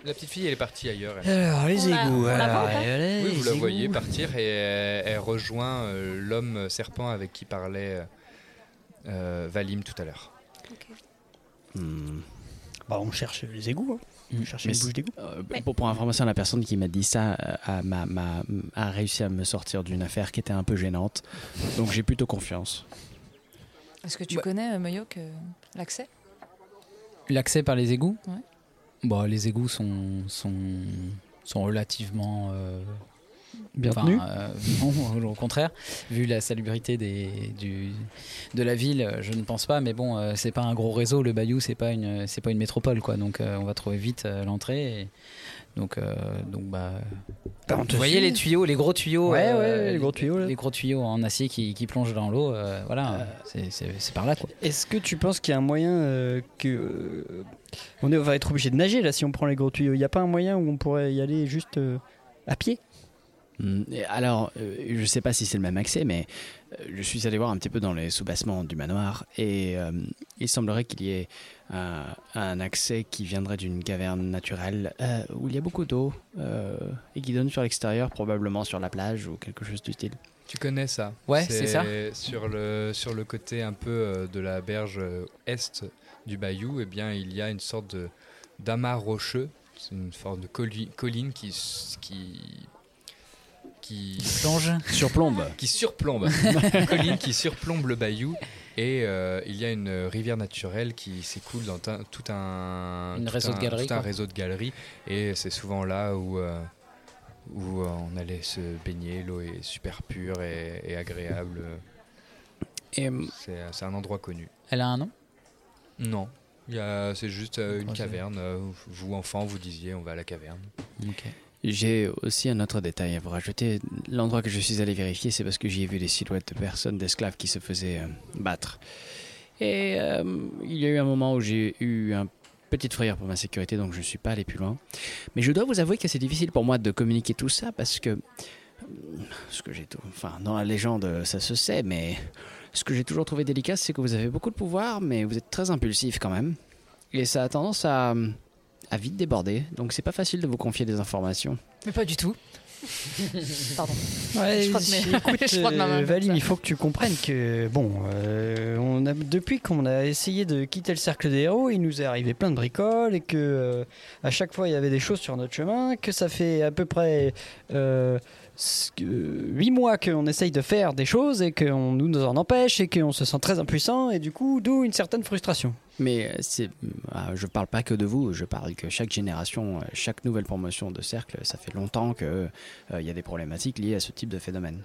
La petite fille, elle est partie ailleurs. elle. Alors, les On égouts, alors, allez, Oui, vous la voyez égouts. partir et elle, elle rejoint euh, l'homme serpent avec qui parlait euh, Valim tout à l'heure. Hmm. Bah, on cherche les égouts. Hein. Une bouche d'égout. euh, pour, pour information, la personne qui m'a dit ça euh, a, réussi à me sortir d'une affaire qui était un peu gênante. Donc j'ai plutôt confiance. Est-ce que tu connais, euh, Moyoc, euh, l'accès? L'accès par les égouts? Ouais. Bon, les égouts sont, sont, sont relativement. euh, Bien enfin, euh, Non, au contraire. Vu la salubrité des, du, de la ville, euh, je ne pense pas. Mais bon, euh, c'est pas un gros réseau. Le Bayou, c'est pas une, c'est pas une métropole, quoi. Donc, euh, on va trouver vite euh, l'entrée. et donc, euh, donc, bah. Vous voyez les tuyaux, les gros tuyaux Ouais, euh, ouais, les gros tuyaux, là. les gros tuyaux en acier qui, qui plongent dans l'eau. euh, voilà, c'est- c'est c'est par là, quoi. Est-ce que tu penses qu'il y a un moyen euh, que. euh, on, est, on va être obligé de nager là si on prend les gros tuyaux. Il n'y a pas un moyen où on pourrait y aller juste euh, à pied? Alors, euh, je sais pas si c'est le même accès, mais euh, je suis allé voir un petit peu dans les sous-bassements du manoir et euh, il semblerait qu'il y ait un, un accès qui viendrait d'une caverne naturelle euh, où il y a beaucoup d'eau et qui donne sur l'extérieur, probablement sur la plage ou quelque chose du style. Tu connais ça? Ouais, c'est ça. Sur le, sur le côté un peu de la berge est du bayou, eh bien, il y a une sorte d'amas rocheux. C'est une forme de colli- colline qui, qui, qui plonge Surplombe. qui surplombe. Une colline qui surplombe le bayou. Et euh, il y a une rivière naturelle qui s'écoule dans un- tout un, Une tout réseau de un- galeries, tout un quoi. réseau de galeries. Et c'est souvent là où, euh, où euh, on allait se baigner. L'eau est super pure et, et agréable. Et, C'est c'est un endroit connu. Elle a un nom? Non. Il y a- C'est juste euh, une Ok. caverne. Vous, enfants, vous disiez on va à la caverne. J'ai aussi un autre détail à vous rajouter. L'endroit que je suis allé vérifier, c'est parce que j'y ai vu des silhouettes de personnes, d'esclaves qui se faisaient euh, battre. Et euh, il y a eu un moment où j'ai eu un petite frayeur pour ma sécurité, donc je ne suis pas allé plus loin. Mais je dois vous avouer que c'est difficile pour moi de communiquer tout ça parce que. euh, Ce que j'ai. Enfin, dans la légende, ça se sait, mais. Ce que j'ai toujours trouvé délicat, c'est que vous avez beaucoup de pouvoir, mais vous êtes très impulsif quand même. Et ça a tendance à. À vite déborder, donc c'est pas facile de vous confier des informations. Mais pas du tout. Pardon. Ouais, je crois que, mes- écoute, je crois que ma main euh, Valine, il faut que tu comprennes que, bon, euh, on a, depuis qu'on a essayé de quitter le cercle des héros, il nous est arrivé plein de bricoles et que euh, à chaque fois il y avait des choses sur notre chemin, que ça fait à peu près euh, 8 mois qu'on essaye de faire des choses et qu'on nous en empêche et qu'on se sent très impuissant et du coup, d'où une certaine frustration. Mais euh, c'est, ah, je parle pas que de vous, je parle que chaque génération, euh, chaque nouvelle promotion de cercle, ça fait longtemps que euh, y a des problématiques liées à ce type de phénomène.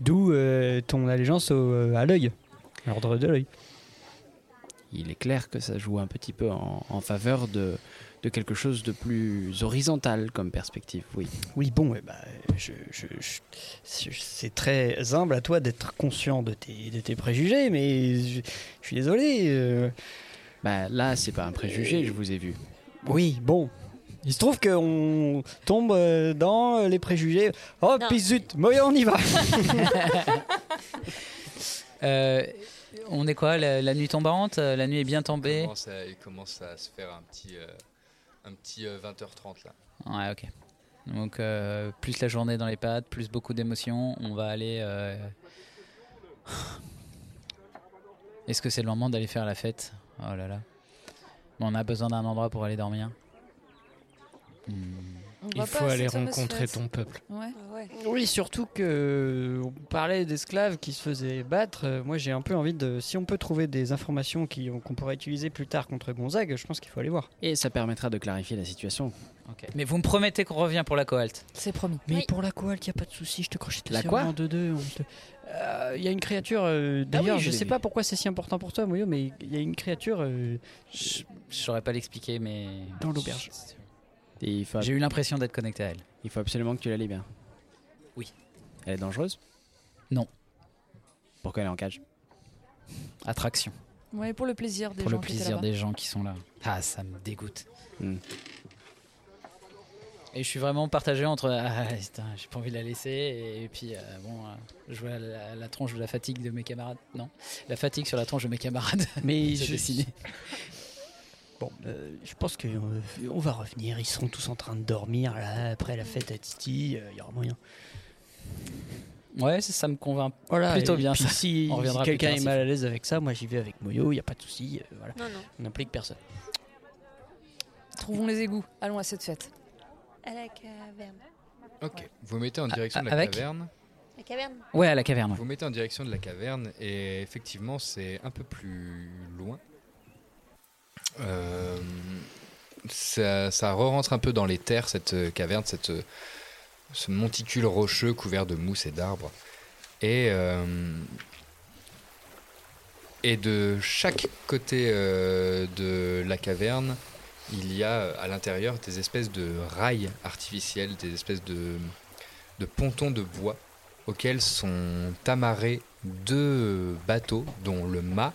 D'où euh, ton allégeance au- à l'œil, à l'ordre de l'œil. Il est clair que ça joue un petit peu en, en faveur de, de quelque chose de plus horizontal comme perspective, oui. Oui, bon, eh ben, je, je- je- je- c'est très humble à toi d'être conscient de tes, de tes préjugés, mais je, je suis désolé. euh. Bah là, c'est pas un préjugé, je vous ai vu. Oui, bon. Il se trouve qu'on tombe euh, dans les préjugés. Oh, puis zut, Moya, on y va. Euh, on est quoi la, la nuit tombante euh, La nuit est bien Il tombée commence à, il commence à se faire un petit, euh, un petit euh, 20h30 là. Ouais, ok. Donc, euh, plus la journée dans les pattes, plus beaucoup d'émotions, on va aller. euh, Est-ce que c'est le moment d'aller faire la fête? Oh là là. On a besoin d'un endroit pour aller dormir. Hmm. On Il faut aller rencontrer ton peuple. Ouais. Oui, surtout que euh, on parlait d'esclaves qui se faisaient battre. Euh, Moi, j'ai un peu envie de. Si on peut trouver des informations qu'on pourrait utiliser plus tard contre Gonzague, je pense qu'il faut aller voir. Et ça permettra de clarifier la situation. Mais vous me promettez qu'on revient pour la cohalte C'est promis. Mais pour la coal, il n'y a pas de souci, je te crois, je te La quoi en deux deux. te- Euh, Il y a une créature. euh, D'ailleurs, oui, je l'ai sais vu. pas pourquoi c'est si important pour toi, Moyo, mais il y a une créature euh, Je je saurais pas l'expliquer, mais. dans l'auberge. J'ai eu l'impression d'être connecté à elle. il faut absolument que tu la libères. Oui. Elle est dangereuse? Non. Pourquoi elle est en cage? Attraction. Ouais, pour le plaisir des pour gens le qui étaient plaisir des gens qui sont là. Ah, ça me dégoûte. Hmm. Et je suis vraiment partagé entre ah, putain, j'ai pas envie de la laisser et, puis euh, bon, euh, jouer à la, la tronche de la fatigue de mes camarades. Non, la fatigue sur la tronche de mes camarades. Mais je-. Bon, euh, je pense qu'on on va revenir. Ils seront tous en train de dormir là après la fête à Titi. euh, Il y aura moyen. Ouais, ça, ça me convainc Voilà, plutôt et bien. puis ça. si, quelqu'un est mal à l'aise avec ça, moi j'y vais avec Moyo. Il y a pas de souci. euh, voilà. Non, non. On n'implique personne. Trouvons les égouts. Allons à cette fête. À la caverne. Ok. Vous mettez en direction de la avec caverne. La caverne Ouais, à la caverne. ouais. Vous mettez en direction de la caverne et effectivement c'est un peu plus loin. Euh, ça, re-rentre un peu dans les terres cette euh, caverne, euh, ce monticule rocheux couvert de mousse et d'arbres. Et, de chaque côté de la caverne, il y a à l'intérieur des espèces de rails artificiels, des espèces de pontons de bois auxquels sont amarrés deux bateaux dont le mât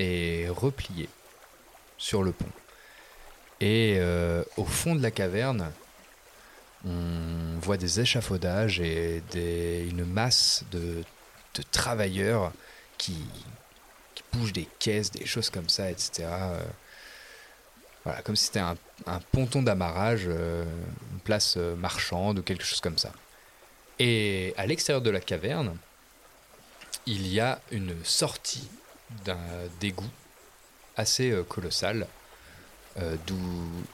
est replié sur le pont. Et euh, au fond de la caverne, on voit des échafaudages et une masse de, travailleurs qui, bougent des caisses, des choses comme ça, etc. Voilà, comme si c'était un, ponton d'amarrage, euh, une place euh, marchande ou quelque chose comme ça. Et à l'extérieur de la caverne, il y a une sortie d'un d'égout assez euh, colossale, euh, d'où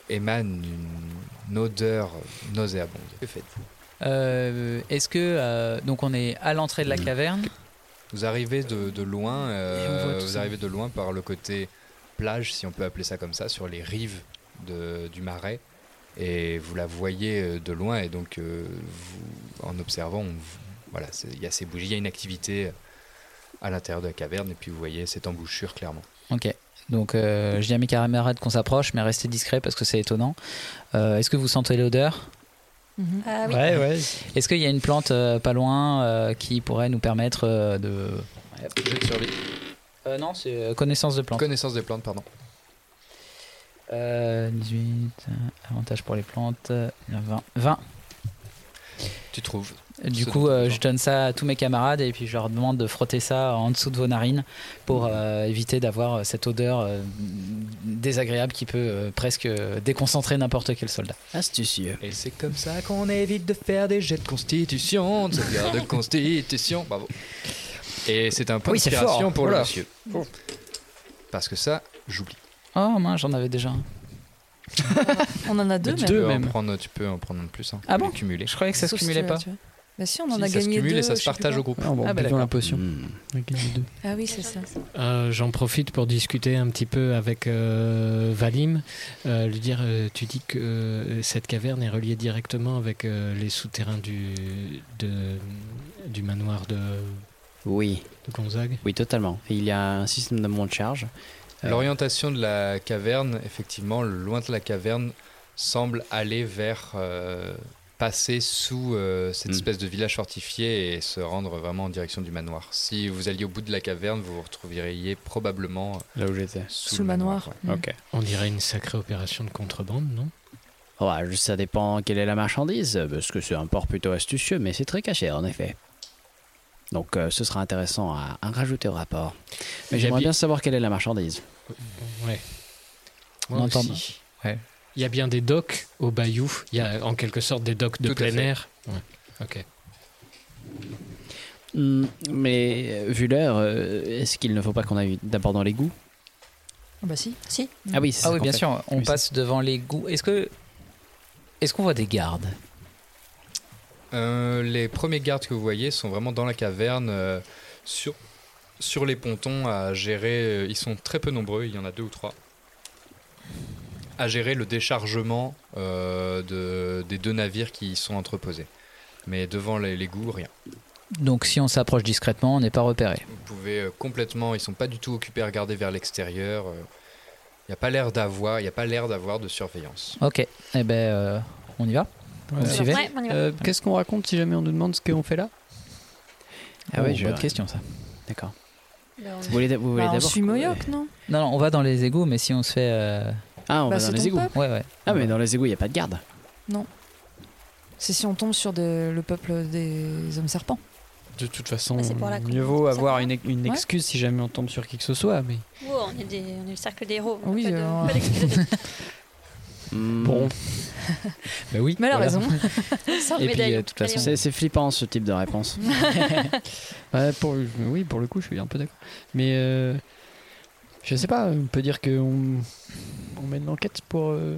émane une, odeur nauséabonde. Que faites-vous? Euh, Est-ce que euh, donc on est à l'entrée de la caverne? Vous arrivez de, de loin, euh, vous arrivez de loin par le côté plage, si on peut appeler ça comme ça, sur les rives de- du marais, et vous la voyez de loin, et donc vous, en observant, on- voilà, il y a ces bougies, il y a une activité à l'intérieur de la caverne, et puis vous voyez cette embouchure clairement. Ok. Donc euh, je dis à mes camarades qu'on s'approche, mais restez discrets parce que c'est étonnant. Euh, Est-ce que vous sentez l'odeur? Ah oui. Ouais, ouais. Est-ce qu'il y a une plante euh, pas loin euh, qui pourrait nous permettre euh, de. Euh, non, c'est connaissance de plante. Connaissance des plantes, pardon. Euh, 18, euh, avantage pour les plantes, euh, 20. 20. Tu trouves. Du coup, euh, je donne ça à tous mes camarades et puis je leur demande de frotter ça en dessous de vos narines pour euh, éviter d'avoir euh, cette odeur euh, désagréable qui peut euh, presque déconcentrer n'importe quel soldat. Astucieux. Et c'est comme ça qu'on évite de faire des jets de constitution, de sauvegarde de constitution. Bravo. Et c'est un point Oui, d'inspiration pour le Voilà. monsieur. Parce que ça, j'oublie. Oh mince, j'en avais déjà un. On en a deux, tu, même. peux en même. prendre, tu peux en prendre un de plus. Hein. Ah bon cumuler. Je croyais que ça se Sauf si cumulait tu pas. Bah si, on en Si, a ça se gagné cumule deux. et ça se partage au groupe. Ah, bon, Ah, bah, la potion. Hmm. On a gagné deux. Ah oui, c'est ça. Euh, J'en profite pour discuter un petit peu avec euh, Valim, euh, lui dire euh, tu dis que euh, cette caverne est reliée directement avec euh, les souterrains du, de, du manoir de, Oui, de Gonzague. oui, totalement. Et il y a un système de monte charge. Euh, L'orientation de la caverne, effectivement, le loin de la caverne semble aller vers euh, passer sous euh, cette Mm. espèce de village fortifié et se rendre vraiment en direction du manoir. Si vous alliez au bout de la caverne, vous vous retrouveriez probablement Là où j'étais. sous, Sous le manoir. ouais. Ok. On dirait une sacrée opération de contrebande, non? Ouais, ça dépend quelle est la marchandise, parce que c'est un port plutôt astucieux, mais c'est très caché en effet. Donc euh, ce sera intéressant à, à rajouter au rapport. Mais j'aimerais bi- bien savoir quelle est la marchandise. Ouais. On Moi aussi. Ouais. Il y a bien des docks au Bayou. Il y a en quelque sorte des docks de Tout plein air. Ouais. Ok. Hmm, mais euh, vu l'heure, euh, est-ce qu'il ne faut pas qu'on aille d'abord dans l'égout Ah bah si. Si. Ah oui, Ah ça oui, qu'on bien fait. sûr, on Oui, passe devant les goûts. Est-ce que est-ce qu'on voit des gardes? Euh, les premiers gardes que vous voyez sont vraiment dans la caverne, euh, sur, sur les pontons, à gérer. euh, ils sont très peu nombreux, il y en a deux ou trois. À gérer le déchargement euh, de, des deux navires qui y sont entreposés. Mais devant les, l'égout, rien. Donc si on s'approche discrètement, on n'est pas repéré. Vous pouvez complètement. Ils sont pas du tout occupés à regarder vers l'extérieur. Il n'y a pas l'air d'avoir, il a pas l'air d'avoir de surveillance. Ok, eh ben on y va. Vous Ouais. suivez Ouais, on. Euh, Qu'est-ce qu'on raconte si jamais on nous demande ce qu'on fait là Ah oui, Oh, je- bonne question ça. D'accord. On- Vous voulez, vous voulez Bah, on d'abord suit Moyoc, non Non, non, on va dans les égouts, mais si on se fait. euh, Ah, on Bah, va dans les égouts. peuple. Ouais, ouais. Ah, mais dans les égouts, il n'y a pas de garde. C'est si on tombe sur de- le peuple des hommes serpents. De toute façon, Bah, mieux vaut avoir une, une Ouais. excuse si jamais on tombe sur qui que ce soit. Mais Wow, on, est des- on est le cercle des héros. on Oui, pas de- euh, pas Hmm. bon, Bah oui. Mais elle a voilà. raison. Sans Et puis, euh, de toute façon, C'est c'est flippant ce type de réponse. Ouais, pour, oui, pour le coup, je suis un peu d'accord. Mais euh, je sais pas, on peut dire qu'on on mène l'enquête pour euh,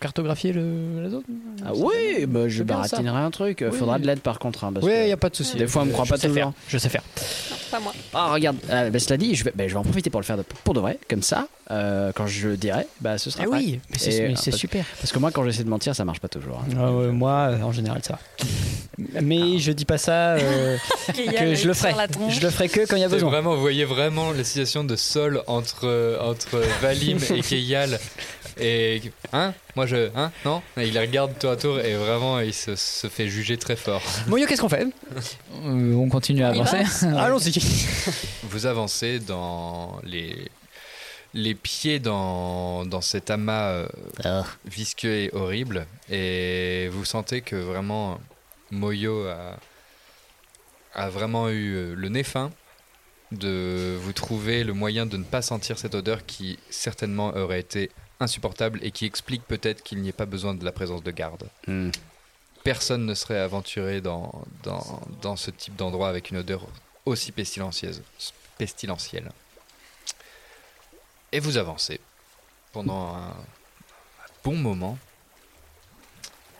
cartographier le, la zone. Ah oui, bah, je baratinerai un truc. Oui. Faudra de l'aide par contre. hein, parce Oui, il y a pas de souci. Des fois, on me croit Je pas sais toujours. faire. Je sais faire. Non, pas moi. Ah, regarde, euh, bah, cela dit, je vais, bah, je vais en profiter pour le faire de- pour de vrai, comme ça. euh, quand je le dirai, bah, ce sera Ah oui, mais c'est euh, super. Parce que moi, quand j'essaie de mentir, ça marche pas toujours. hein. Ah ouais, moi, en général, ça va. Mais je dis pas ça euh, que je le ferai. Je le ferai que quand il y a besoin. Vraiment, vous voyez vraiment la situation de sol entre, entre Valim et Keyal. Et. Hein? Moi je. Hein Non Il les regarde tour à tour et vraiment il se, se fait juger très fort. Moyo, qu'est-ce qu'on fait Euh, on continue à avancer. Allons-y. Vous avancez dans les. Les pieds dans, dans cet amas euh, Ah. visqueux et horrible. Et vous sentez que vraiment Moyo a, a vraiment eu euh, le nez fin de vous trouver le moyen de ne pas sentir cette odeur qui certainement aurait été insupportable et qui explique peut-être qu'il n'y ait pas besoin de la présence de garde. Hmm. Personne ne serait aventuré dans, dans, dans ce type d'endroit avec une odeur aussi pestilentielle. Et vous avancez pendant un, un bon moment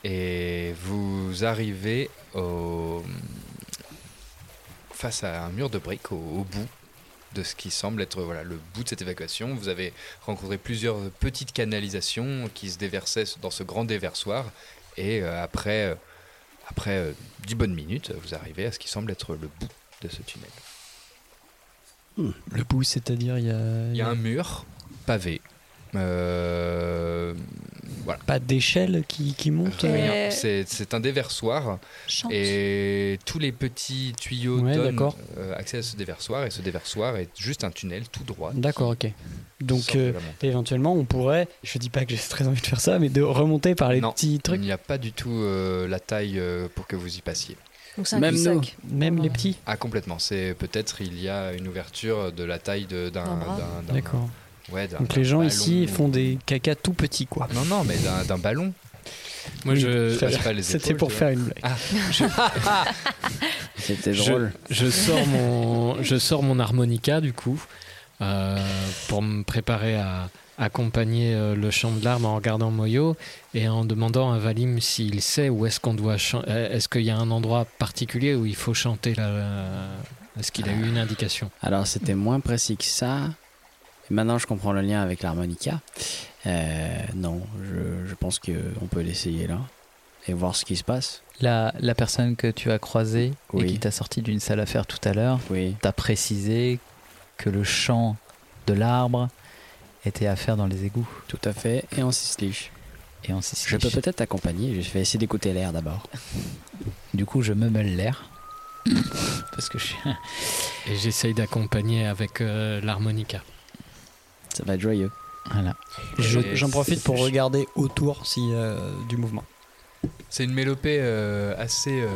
et vous arrivez au, face à un mur de briques au, au bout de ce qui semble être voilà, le bout de cette évacuation. Vous avez rencontré plusieurs petites canalisations qui se déversaient dans ce grand déversoir et euh, après, euh, après euh, dix bonnes minutes, vous arrivez à ce qui semble être le bout de ce tunnel. Le bout, c'est-à-dire, il y a. Il y a un mur pavé. Euh, Voilà. Pas d'échelle qui, qui monte euh, Rien. C'est un déversoir Chante. et tous les petits tuyaux Ouais, donnent d'accord. euh, accès à ce déversoir et ce déversoir est juste un tunnel tout droit. D'accord, ok. Donc euh, éventuellement, on pourrait, je dis pas que j'ai très envie de faire ça, mais de remonter par les Non, petits trucs. il n'y a pas du tout euh, la taille euh, pour que vous y passiez. Donc c'est un Même nous, même les petits. Ah complètement, c'est peut-être il y a une ouverture de la taille de- d'un... D'un bras. d'un- d'un- D'accord. Ouais, Donc les gens ballon. ici font des caca tout petits, quoi. Non, non, mais d'un ballon. Moi, Oui, je, C'était pour faire une blague. Ah, C'était je, drôle. je sors mon, je sors mon harmonica du coup euh, pour me préparer à accompagner euh, le chant de l'arbre en regardant Moyo et en demandant à Valim s'il sait où est-ce qu'on doit euh, Est-ce qu'il y a un endroit particulier où il faut chanter là Est-ce qu'il a eu une indication Alors c'était moins précis que ça. Maintenant je comprends le lien avec l'harmonica. Euh, non, je, je pense qu'on peut l'essayer là et voir ce qui se passe. La, la personne que tu as croisée et qui t'a sorti d'une salle à faire tout à l'heure Oui. t'a précisé que le chant de l'arbre était à faire dans les égouts Tout à fait. Et en cisliche. et en Je Sicile. peux peut-être t'accompagner. Je vais essayer d'écouter l'air d'abord. Du coup, je me mêle l'air. Parce que je suis... Et j'essaye d'accompagner avec euh, l'harmonica. Ça va être joyeux. Voilà. Je- J'en profite pour regarder autour si euh, du mouvement. C'est une mélopée euh, assez euh,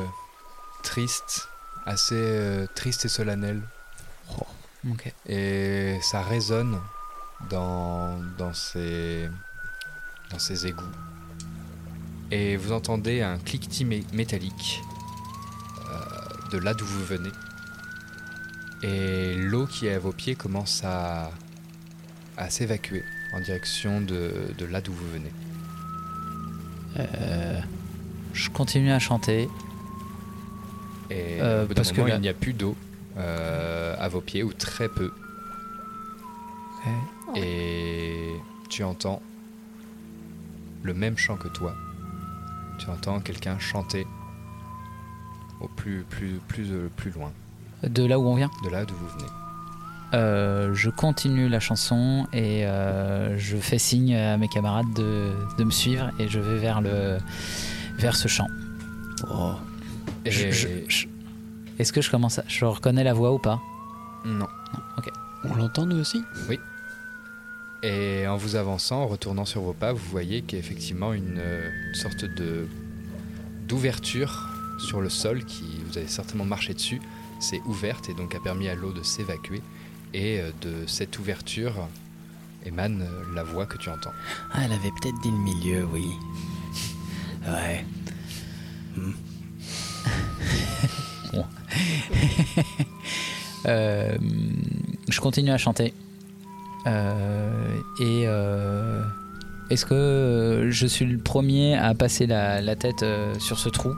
triste, assez euh, triste et solennelle. Ok. Et ça résonne dans, dans, ces, dans ces égouts. Et vous entendez un cliquetis mé- métallique euh, de là d'où vous venez. Et l'eau qui est à vos pieds commence à, à s'évacuer en direction de, de là d'où vous venez. Euh, je continue à chanter. Et Euh, au bout d'un parce que moment, là- il n'y a plus d'eau euh, à vos pieds, ou très peu. Et tu entends le même chant que toi. Tu entends quelqu'un chanter au plus, plus, plus, plus loin, De là où on vient? De là d'où vous venez. Euh, je continue la chanson et euh, je fais signe à mes camarades de, de me suivre et je vais vers, le, vers ce chant. Oh. Et Je- je- je- Est-ce que je commence à... Je reconnais la voix ou pas? Non. Ok. On l'entend nous aussi? Oui. Et en vous avançant, en retournant sur vos pas, vous voyez qu'il y a effectivement une, une sorte de d'ouverture sur le sol qui vous avez certainement marché dessus. C'est ouverte et donc a permis à l'eau de s'évacuer. Et euh, de cette ouverture émane euh, la voix que tu entends. Ah, elle avait peut-être dit le milieu, oui. Ouais. Hmm. Euh, je continue à chanter. Euh, et euh, est-ce que je suis le premier à passer la, la tête sur ce trou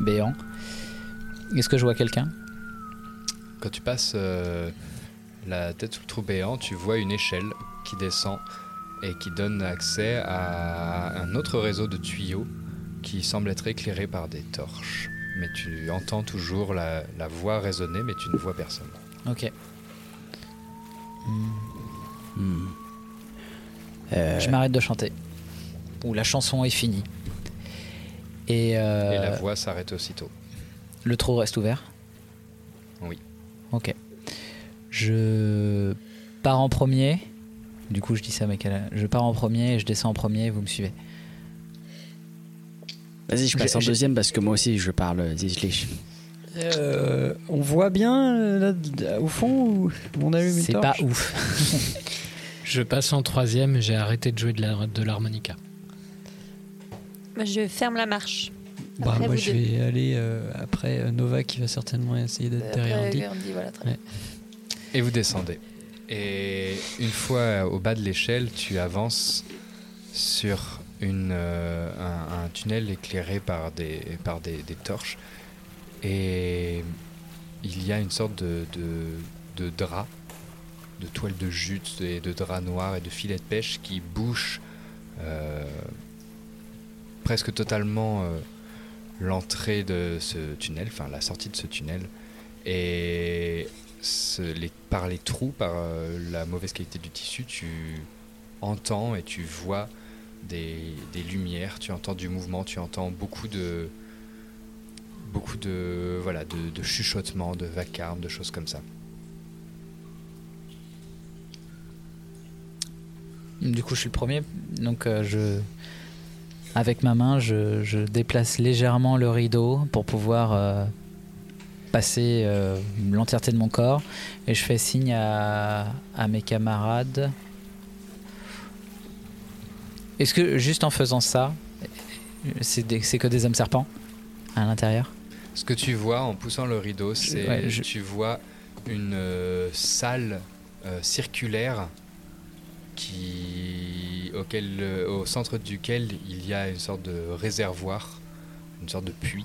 béant? Est-ce que je vois quelqu'un? Quand tu passes euh, la tête sous le trou béant, tu vois une échelle qui descend et qui donne accès à un autre réseau de tuyaux qui semble être éclairé par des torches. Mais tu entends toujours la, la voix résonner, mais tu ne vois personne. Ok. Hmm. Euh, Je m'arrête de chanter. Ou la chanson est finie. Et, euh, Et la voix s'arrête aussitôt. le trou reste ouvert? Oui. Je pars en premier. Du coup, je dis ça cala- Je pars en premier et je descends en premier et vous me suivez. Vas-y, je passe en deuxième parce que moi aussi je parle zizlich. Euh, on voit bien euh, là, au fond où on une C'est pas ouf. Je passe en troisième, j'ai arrêté de jouer de l'harmonica. Moi, je ferme la marche. Bah, Après, moi je deux. vais aller euh, après euh, Nova qui va certainement essayer d'être derrière Andy. Gandhi, voilà, très Ouais. Et vous descendez. Et une fois au bas de l'échelle, tu avances sur une, euh, un, un tunnel éclairé par des, par des, torches. Et il y a une sorte de, de, de drap, de toile de jute et de drap noir et de filets de pêche qui bouchent euh, presque totalement euh, l'entrée de ce tunnel, enfin la sortie de ce tunnel. Et par les trous, par euh, la mauvaise qualité du tissu, tu entends et tu vois des, des lumières, tu entends du mouvement, tu entends beaucoup de beaucoup de voilà de, chuchotements, de vacarmes, de choses comme ça. Du coup, je suis le premier. Donc, euh, je, avec ma main, je, je déplace légèrement le rideau pour pouvoir euh, passer euh, l'entièreté de mon corps. Et je fais signe à, à mes camarades. Est-ce que juste en faisant ça, c'est que des hommes serpents à l'intérieur? Ce que tu vois en poussant le rideau, c'est ouais, je- tu vois une euh, salle euh, circulaire qui auquel au centre duquel il y a une sorte de réservoir, une sorte de puits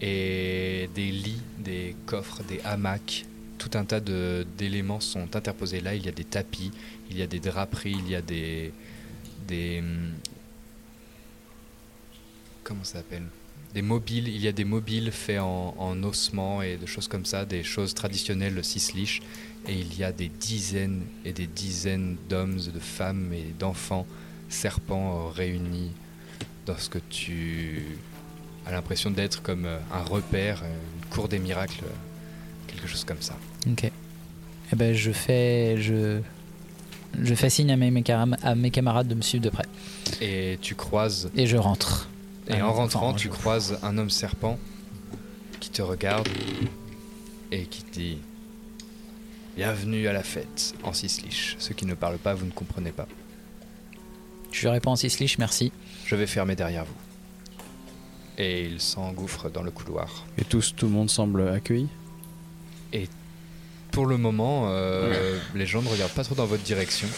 et des lits, des coffres, des hamacs, tout un tas d'éléments sont interposés là. Il y a des tapis, il y a des draperies, il y a des des hum, comment ça s'appelle? Des mobiles, il y a des mobiles faits en, en ossements et de choses comme ça, des choses traditionnelles cisliches. Et il y a des dizaines et des dizaines d'hommes, de femmes et d'enfants serpents réunis dans ce que tu as l'impression d'être comme euh, un repère, euh, une cour des miracles, euh, quelque chose comme ça. Ok. Eh ben, je fais, je, je fais signe à mes, à camarades de me suivre de près. Et tu croises. Et je rentre. Et en rentrant, tu croises un homme serpent qui te regarde et qui te dit Bienvenue à la fête en Cisliche. Ceux qui ne parlent pas, vous ne comprenez pas. Je réponds en cisliche, merci. Je vais fermer derrière vous. Et il s'engouffre dans le couloir. Et tous, tout le monde semble accueilli Et pour le moment, euh, les gens ne regardent pas trop dans votre direction.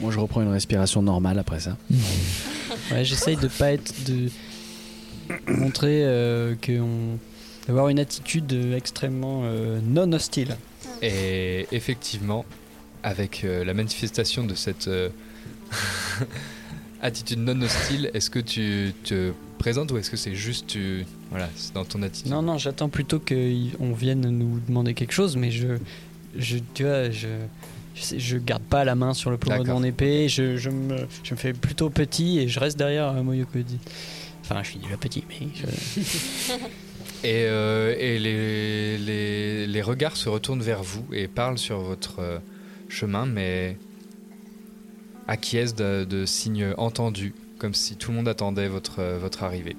Moi, je reprends une respiration normale après ça. Ouais, j'essaye de pas être de montrer euh, que on d'avoir une attitude euh, extrêmement euh, non hostile. Et effectivement, avec euh, la manifestation de cette euh, attitude non hostile, est-ce que tu te présentes ou est-ce que c'est juste tu voilà, c'est dans ton attitude Non, non, j'attends plutôt qu'on vienne nous demander quelque chose, mais je, je tu vois, je, je, garde pas la main sur le pommeau de mon épée, je, je, me, je me fais plutôt petit et je reste derrière euh, Moyokodi. Enfin, je suis déjà petit, mais je... Et, euh, et les, les, les regards se retournent vers vous et parlent sur votre euh, chemin, mais acquiescent de, de signes entendus, comme si tout le monde attendait votre, euh, votre arrivée.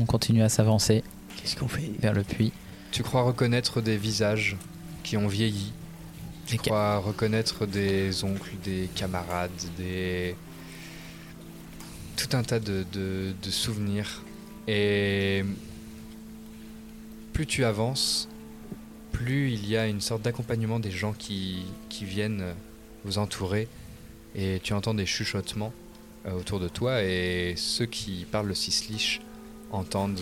On continue à s'avancer. Qu'est-ce qu'on fait? Vers le puits. Tu crois reconnaître des visages qui ont vieilli? Tu crois reconnaître des oncles, des camarades, des. tout un tas de, de- de souvenirs. Et plus tu avances, plus il y a une sorte d'accompagnement des gens qui, qui viennent vous entourer. Et tu entends des chuchotements euh, autour de toi. Et ceux qui parlent le cisliche entendent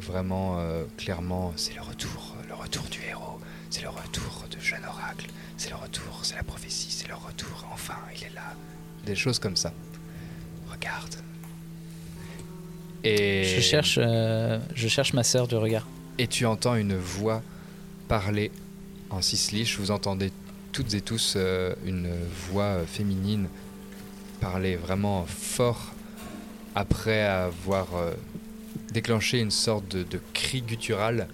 vraiment euh, clairement c'est le retour, le retour du héros, c'est le retour de jeune oracle, c'est le retour, c'est la prophétie, c'est le retour, enfin il est là. Des choses comme ça. Regarde. Et Je cherche, euh, je cherche ma sœur du regard. et tu entends une voix parler en cisliche. Vous entendez toutes et tous euh, une voix euh, féminine parler vraiment fort après avoir euh, déclenché une sorte de, cri guttural.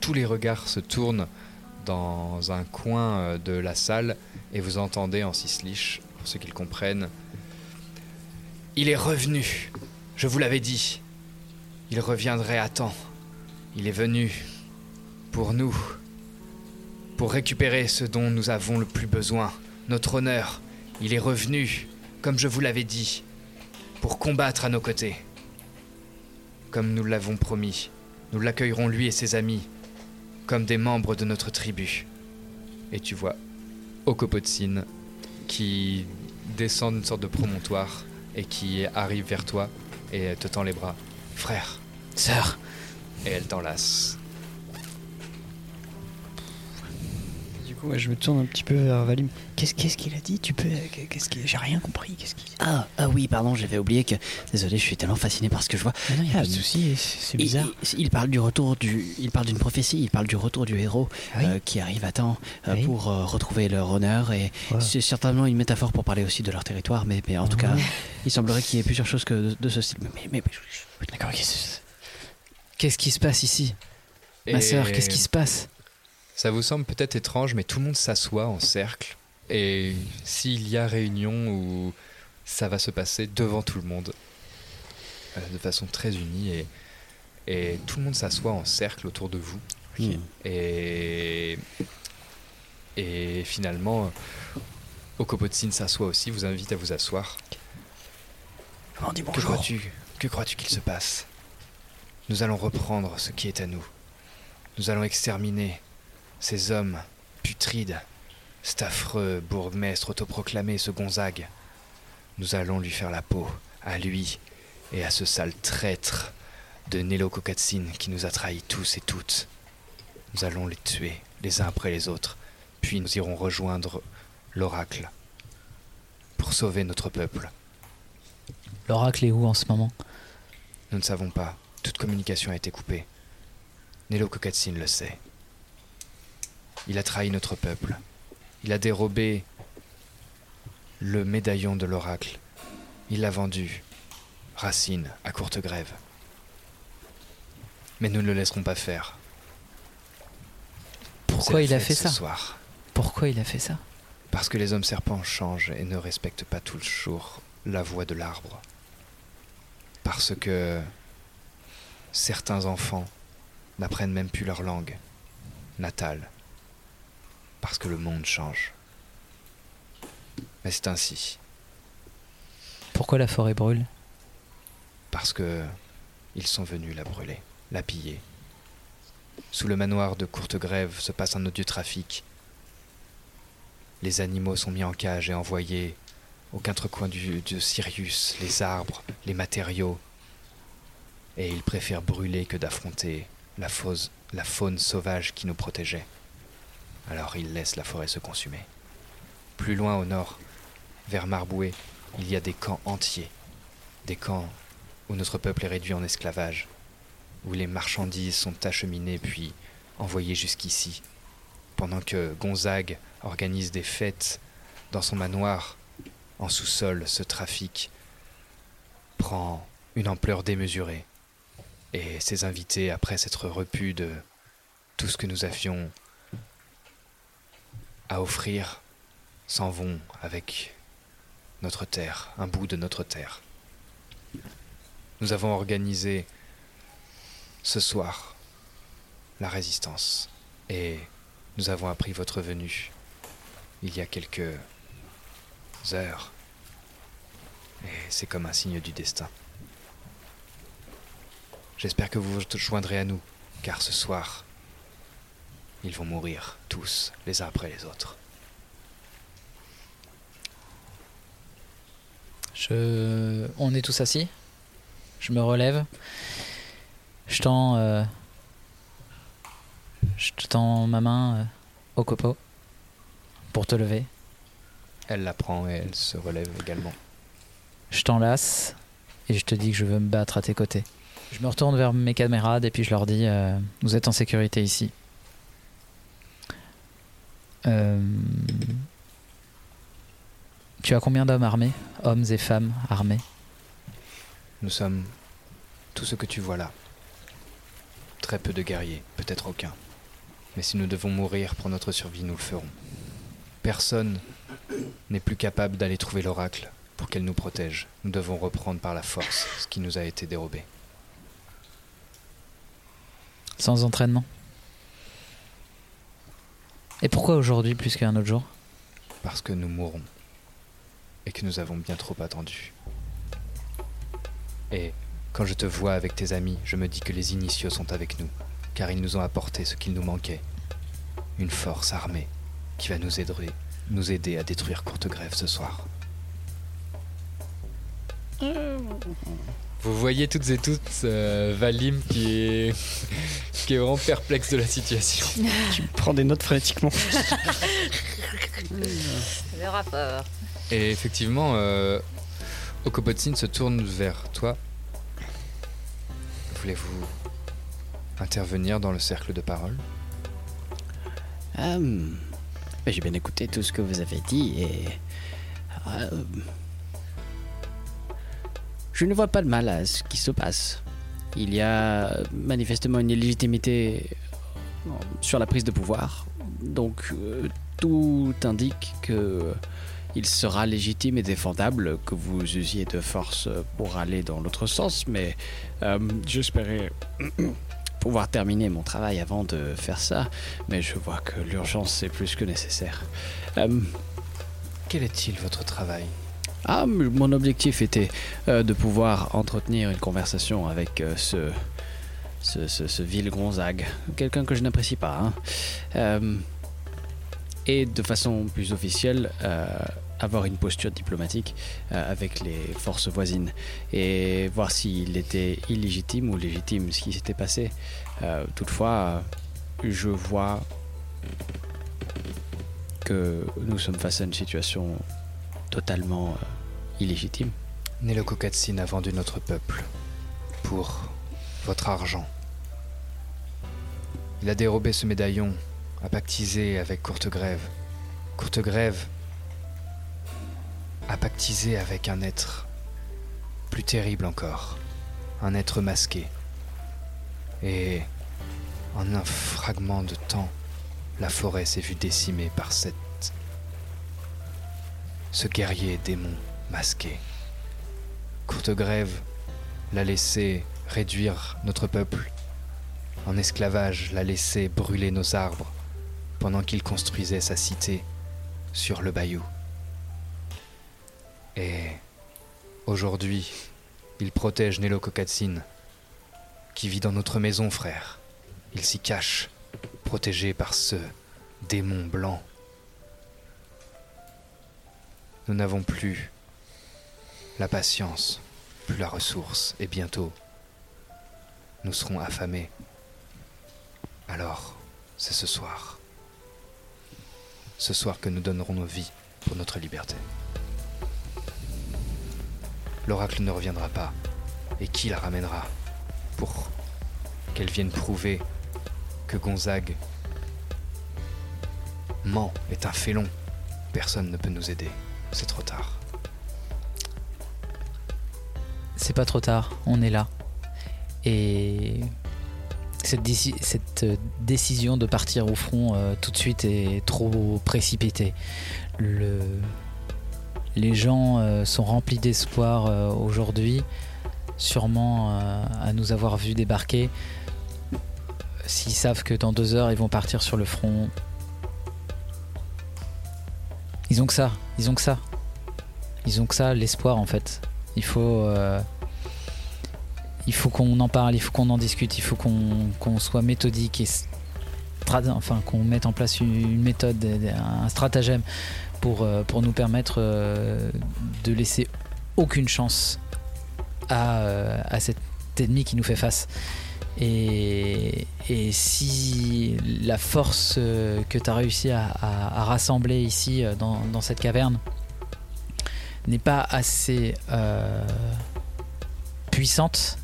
Tous les regards se tournent dans un coin de la salle et vous entendez en cisliche, pour ceux qui le comprennent, Il est revenu, je vous l'avais dit. Il reviendrait à temps. Il est venu pour nous, pour récupérer ce dont nous avons le plus besoin, notre honneur. Il est revenu, comme je vous l'avais dit, pour combattre à nos côtés. Comme nous l'avons promis, nous l'accueillerons lui et ses amis, comme des membres de notre tribu. Et tu vois Okopotsin qui descend d'une sorte de promontoire et qui arrive vers toi et te tend les bras. Frère, sœur. Et elle t'enlace. Coup, ouais, je me tourne un petit peu vers Valim. Qu'est-ce qu'est-ce qu'il a dit Tu peux. Qu'est-ce qu'il. J'ai rien compris. Qu'est-ce qu'il. Ah, ah oui, pardon, j'avais oublié que. Désolé, je suis tellement fasciné par ce que je vois. Mais non, y a pas de Euh, souci, c'est il- bizarre. Il, il parle du retour du. Il parle d'une prophétie. Il parle du retour du héros Ah oui euh, qui arrive à temps euh, Oui. pour euh, retrouver leur honneur et Ouais. c'est certainement une métaphore pour parler aussi de leur territoire. Mais, mais en tout cas, il semblerait qu'il y ait plusieurs choses que de, de ce style. Mais, mais, mais- D'accord, qu'est-ce qui se passe ici Ma sœur, qu'est-ce qui se passe Ça vous semble peut-être étrange, mais tout le monde s'assoit en cercle. Et s'il y a réunion où ça va se passer devant tout le monde, euh, de façon très unie, et, et tout le monde s'assoit en cercle autour de vous. Et, et finalement, Okopotsin s'assoit aussi, vous invite à vous asseoir. On dit Que bonjour. crois-tu Que crois-tu qu'il se passe? Nous allons reprendre ce qui est à nous. Nous allons exterminer ces hommes putrides, cet affreux bourgmestre autoproclamé, ce Gonzague. Nous allons lui faire la peau, à lui et à ce sale traître de Nelo Kokatsin qui nous a trahis tous et toutes. Nous allons les tuer, les uns après les autres, puis nous irons rejoindre l'oracle pour sauver notre peuple. L'oracle est où en ce moment? Nous ne savons pas. Toute communication a été coupée. Nelo Kokatsin le sait. Il a trahi notre peuple. Il a dérobé le médaillon de l'oracle. Il l'a vendu. Racine, à courte grève. Mais nous ne le laisserons pas faire. Pourquoi il a fait ce ça soir. Pourquoi il a fait ça Parce que les hommes serpents changent et ne respectent pas toujours la voix de l'arbre. Parce que certains enfants n'apprennent même plus leur langue natale. Parce que le monde change. Mais c'est ainsi. Pourquoi la forêt brûle? Parce que ils sont venus la brûler, la piller. Sous le manoir de courte grève se passe un odieux trafic. Les animaux sont mis en cage et envoyés aux quatre coins du, de Sirius, les arbres, les matériaux. Et ils préfèrent brûler que d'affronter la, fausse- la faune sauvage qui nous protégeait. Alors ils laissent la forêt se consumer. Plus loin au nord, vers Marboué, il y a des camps entiers. Des camps où notre peuple est réduit en esclavage, où les marchandises sont acheminées puis envoyées jusqu'ici, pendant que Gonzague organise des fêtes dans son manoir, en sous-sol, ce trafic prend une ampleur démesurée. Et ses invités, après s'être repus de tout ce que nous avions à offrir, s'en vont avec notre terre, un bout de notre terre. Nous avons organisé ce soir la résistance et nous avons appris votre venue il y a quelques heures. Et c'est comme un signe du destin. J'espère que vous vous joindrez à nous, car ce soir, ils vont mourir tous, les uns après les autres. Je... On est tous assis. Je me relève. Je tends, euh, je te tends ma main euh, au copeau pour te lever. Elle la prend et elle se relève également. Je t'enlace et je te dis que je veux me battre à tes côtés. Je me retourne vers mes camarades et puis je leur dis euh, Vous êtes en sécurité ici. Euh, Tu as combien d'hommes armés Hommes et femmes armés? Nous sommes tout ce que tu vois là. Très peu de guerriers, peut-être aucun. Mais si nous devons mourir pour notre survie, nous le ferons. Personne n'est plus capable d'aller trouver l'oracle pour qu'elle nous protège. Nous devons reprendre par la force ce qui nous a été dérobé. Sans entraînement? Et pourquoi aujourd'hui plus qu'un autre jour? Parce que nous mourrons. Et que nous avons bien trop attendu. Et quand je te vois avec tes amis, je me dis que les initiaux sont avec nous, car ils nous ont apporté ce qu'il nous manquait. Une force armée qui va nous aider, nous aider à détruire Courte Grève ce soir. Vous voyez toutes et toutes euh, Valim qui est, qui est vraiment perplexe de la situation. Tu prends des notes frénétiquement. Le rapport. Et effectivement, euh, Okobotsin se tourne vers toi. Voulez-vous intervenir dans le cercle de parole? Hum, ben, J'ai bien écouté tout ce que vous avez dit et. euh, je ne vois pas de mal à ce qui se passe. Il y a manifestement une illégitimité euh, sur la prise de pouvoir. Donc euh, tout indique que il sera légitime et défendable que vous usiez de force pour aller dans l'autre sens, mais euh, j'espérais pouvoir terminer mon travail avant de faire ça, mais je vois que l'urgence est plus que nécessaire. Euh, Quel est-il votre travail? Ah, mon objectif était euh, de pouvoir entretenir une conversation avec euh, ce, ce, vil Gonzague, quelqu'un que je n'apprécie pas. hein. Euh, et de façon plus officielle, avoir une posture diplomatique avec les forces voisines et voir s'il était illégitime ou légitime ce qui s'était passé. Toutefois, je vois que nous sommes face à une situation totalement euh, illégitime. Neloko Katsin a vendu notre peuple pour votre argent. Il a dérobé ce médaillon, a pactisé avec Courtegrève. Courtegrève a pactisé avec un être plus terrible encore, un être masqué. Et en un fragment de temps, la forêt s'est vue décimée par cette ce guerrier démon masqué. Courtegrève l'a laissé réduire notre peuple en esclavage, l'a laissé brûler nos arbres pendant qu'il construisait sa cité sur le bayou. Et aujourd'hui, il protège Neloko Katsin, qui vit dans notre maison, frère. Il s'y cache, protégé par ce démon blanc. Nous n'avons plus la patience, plus la ressource, et bientôt, nous serons affamés. Alors, c'est ce soir. Ce soir que nous donnerons nos vies pour notre liberté. L'oracle ne reviendra pas. Et qui la ramènera pour qu'elle vienne prouver que Gonzague ment, est un félon? Personne ne peut nous aider. C'est trop tard. C'est pas trop tard, on est là. Et cette, euh, décision de partir au front euh, tout de suite est trop précipitée. Le- Les gens euh, sont remplis d'espoir aujourd'hui, sûrement à nous avoir vus débarquer. S'ils savent que dans deux heures ils vont partir sur le front, ils ont que ça, ils ont que ça. Ils ont que ça, l'espoir en fait. Il faut, euh, faut qu'on en parle, il faut qu'on en discute, il faut qu'on soit méthodique et enfin qu'on mette en place une, méthode, un stratagème pour, euh, pour nous permettre euh, de laisser aucune chance à, à cet ennemi qui nous fait face. Et, si la force euh, que tu as réussi à, rassembler ici euh, dans, cette caverne n'est pas assez euh, puissante,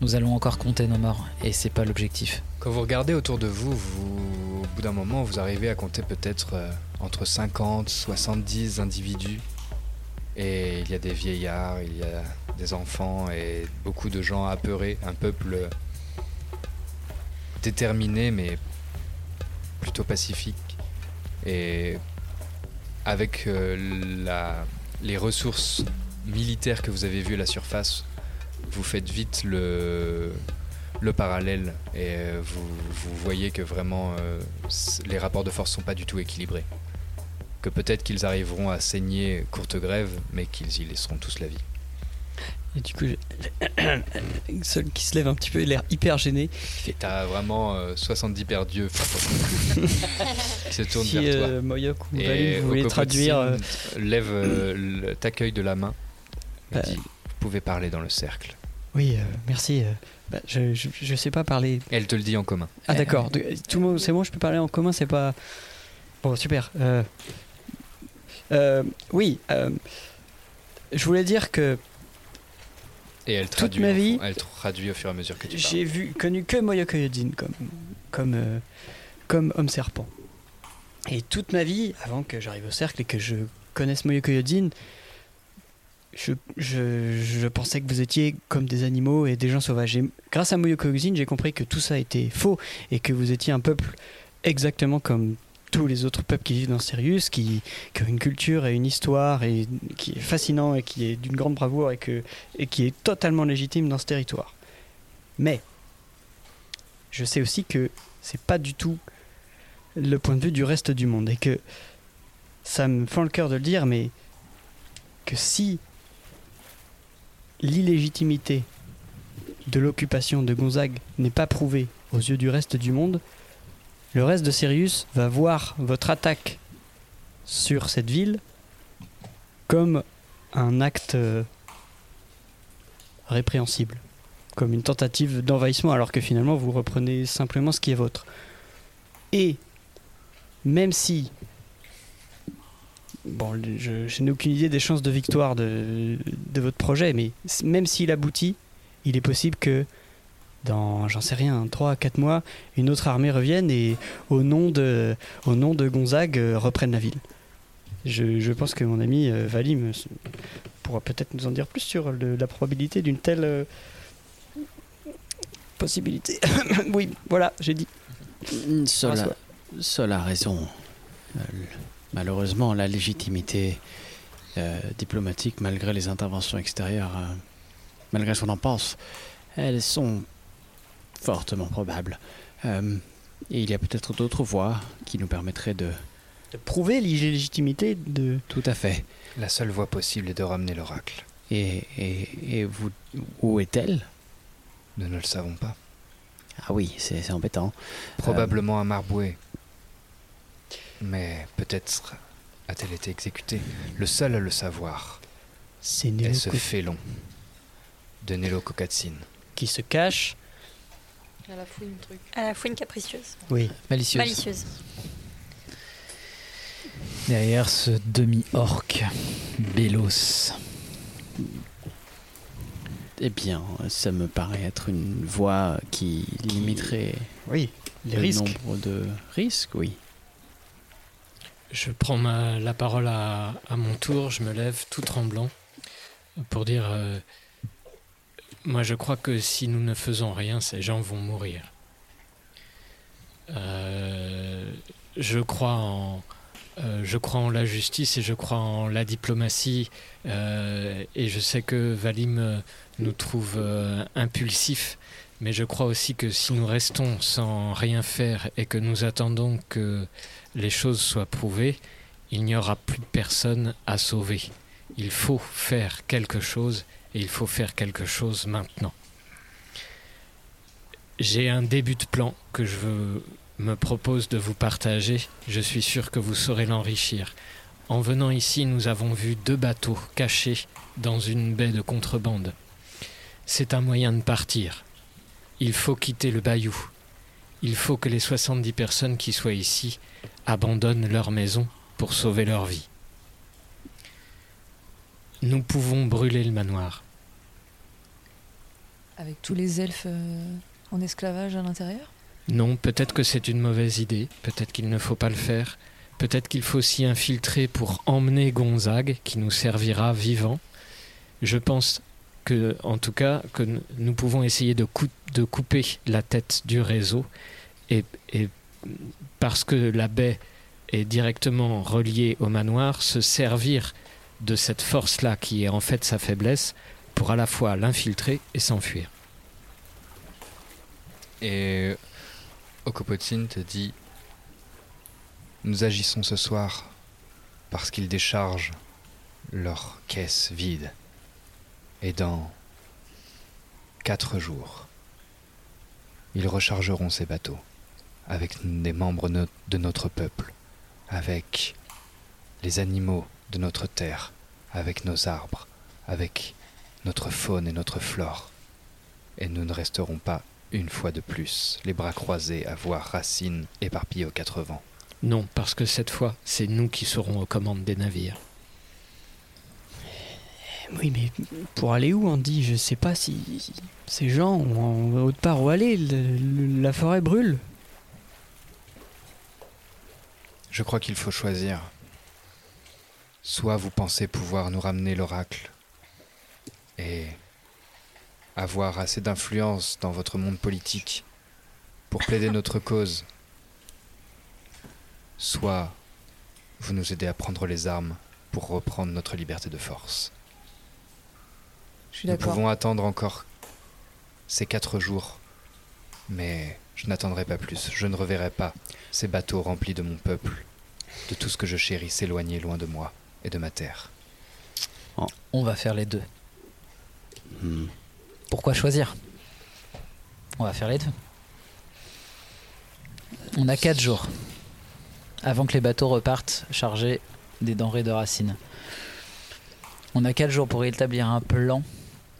nous allons encore compter nos morts. Et c'est pas l'objectif. Quand vous regardez autour de vous, vous au bout d'un moment, vous arrivez à compter peut-être entre 50, 70 individus. Et il y a des vieillards, il y a des enfants et beaucoup de gens apeurés, un peuple déterminé mais plutôt pacifique. Et avec euh, les ressources militaires que vous avez vues à la surface, vous faites vite le, le parallèle et euh, vous, voyez que vraiment euh, les rapports de force sont pas du tout équilibrés. Que peut-être qu'ils arriveront à saigner courte grève, mais qu'ils y laisseront tous la vie. Et du coup, seul qui se lève un petit peu, il a l'air hyper gêné. Et t'as vraiment euh, 70 perdieux qui se tournent Si, vers toi. euh, Moyok ou vous voulez traduire, euh, lève euh, le- t'accueille de la main et Bah, dit Vous pouvez parler dans le cercle. Oui, euh, merci. bah, je, je, je sais pas parler. Elle te le dit en commun. Ah d'accord. Tout le monde, c'est bon, je peux parler en commun, c'est pas. Bon, super. Oui, je voulais dire que Et elle Toute traduit, ma en- vie, elle traduit au fur et à mesure que tu j'ai vu connu que Moyoko Yojin comme comme euh, comme homme serpent. Et toute ma vie, avant que j'arrive au cercle et que je connaisse Moyoko Yojin, je, je, je pensais que vous étiez comme des animaux et des gens sauvages. Et grâce à Moyoko Yojin, j'ai compris que tout ça était faux et que vous étiez un peuple exactement comme tous les autres peuples qui vivent dans Sirius, qui, ont une culture et une histoire et qui est fascinant et qui est d'une grande bravoure et, et qui est totalement légitime dans ce territoire. Mais je sais aussi que c'est pas du tout le point de vue du reste du monde et que ça me fend le cœur de le dire, mais que si l'illégitimité de l'occupation de Gonzague n'est pas prouvée aux yeux du reste du monde, le reste de Sirius va voir votre attaque sur cette ville comme un acte euh, répréhensible, comme une tentative d'envahissement, alors que finalement vous reprenez simplement ce qui est vôtre. Et même si, bon, je, n'ai aucune idée des chances de victoire de, votre projet, mais même s'il aboutit, il est possible que dans, j'en sais rien, 3 à 4 mois, une autre armée revienne et au nom de, au nom de Gonzague euh, reprenne la ville. Je, je pense que mon ami euh, Valim pourra peut-être nous en dire plus sur le- la probabilité d'une telle euh, possibilité. oui, voilà, j'ai dit. Sol a, raison. Malheureusement, la légitimité euh, diplomatique, malgré les interventions extérieures, euh, malgré ce qu'on en pense, elles sont fortement probables. Euh, et il y a peut-être d'autres voies qui nous permettraient de... De prouver l'illégitimité de... Tout à fait. La seule voie possible est de ramener l'oracle. Et, et, et vous, où est-elle? Nous ne le savons pas. Ah oui, c'est embêtant. Probablement à Marboué. Mais peut-être a-t-elle été exécutée. Le seul à le savoir C'est est ce félon de Nelo Kokatsin. qui se cache. À la fouine, truc. À la fouine capricieuse. Oui. Malicieuse. Malicieuse. Derrière ce demi-orc, Bélos. Eh bien, ça me paraît être une voie qui limiterait oui, les le risques. nombre de risques, oui. Je prends ma- la parole à, à mon tour, je me lève tout tremblant pour dire euh, Moi je crois que si nous ne faisons rien, ces gens vont mourir. Euh, je crois en. euh, je crois en la justice et je crois en la diplomatie euh, et je sais que Valim nous trouve impulsifs mais je crois aussi que si nous restons sans rien faire et que nous attendons que les choses soient prouvées, il n'y aura plus personne à sauver. Il faut faire quelque chose et il faut faire quelque chose maintenant. J'ai un début de plan que je me propose de vous partager. Je suis sûr que vous saurez l'enrichir. En venant ici, nous avons vu deux bateaux cachés dans une baie de contrebande. C'est un moyen de partir. Il faut quitter le bayou. Il faut que les 70 personnes qui soient ici abandonnent leur maison pour sauver leur vie. Nous pouvons brûler le manoir. Avec tous les elfes euh, en esclavage à l'intérieur? Non, peut-être que c'est une mauvaise idée, peut-être qu'il ne faut pas le faire, peut-être qu'il faut s'y infiltrer pour emmener Gonzague, qui nous servira vivant. Je pense que, en tout cas, que nous pouvons essayer de, cou- de couper la tête du réseau, et, et parce que la baie est directement reliée au manoir, se servir de cette force-là, qui est en fait sa faiblesse, pour à la fois l'infiltrer et s'enfuir. Et Okopotine te dit Nous agissons ce soir parce qu'ils déchargent leur caisse vide. Et dans quatre jours, ils rechargeront ces bateaux avec des membres de notre peuple, avec les animaux de notre terre, avec nos arbres, avec notre faune et notre flore. Et nous ne resterons pas, une fois de plus, les bras croisés à voir Racine éparpillée aux quatre vents. Non, parce que cette fois, c'est nous qui serons aux commandes des navires. Oui, mais pour aller où, Andy? Je sais pas si ces gens ont autre part où aller. Le- le- la forêt brûle. Je crois qu'il faut choisir. Soit vous pensez pouvoir nous ramener l'oracle et avoir assez d'influence dans votre monde politique pour plaider notre cause, soit vous nous aidez à prendre les armes pour reprendre notre liberté de force. Je suis Nous pouvons attendre encore ces quatre jours, mais je n'attendrai pas plus. Je ne reverrai pas ces bateaux remplis de mon peuple, de tout ce que je chéris s'éloigner loin de moi et de ma terre. On va faire les deux. Pourquoi choisir? On va faire les deux. On a 4 jours avant que les bateaux repartent chargés des denrées de racines. On a 4 jours pour établir un plan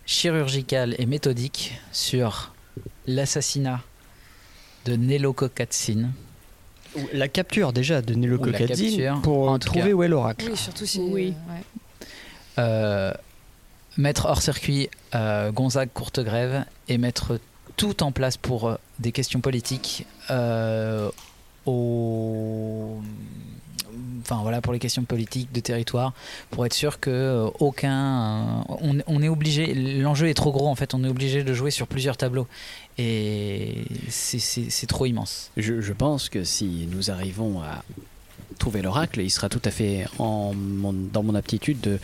chirurgical et méthodique sur l'assassinat de Nelo Kokatsin. La capture déjà de Nilo capture, pour en trouver cas. où est l'oracle. Oui, surtout si. Oui. euh, ouais. Euh, mettre hors circuit euh, Gonzague Courtegrève et mettre tout en place pour euh, des questions politiques euh, au enfin voilà pour les questions politiques de territoire pour être sûr que euh, aucun euh, on, est obligé l'enjeu est trop gros en fait on est obligé de jouer sur plusieurs tableaux. Et c'est trop immense. Je, je pense que si nous arrivons à trouver l'oracle, il sera tout à fait en mon- dans mon aptitude de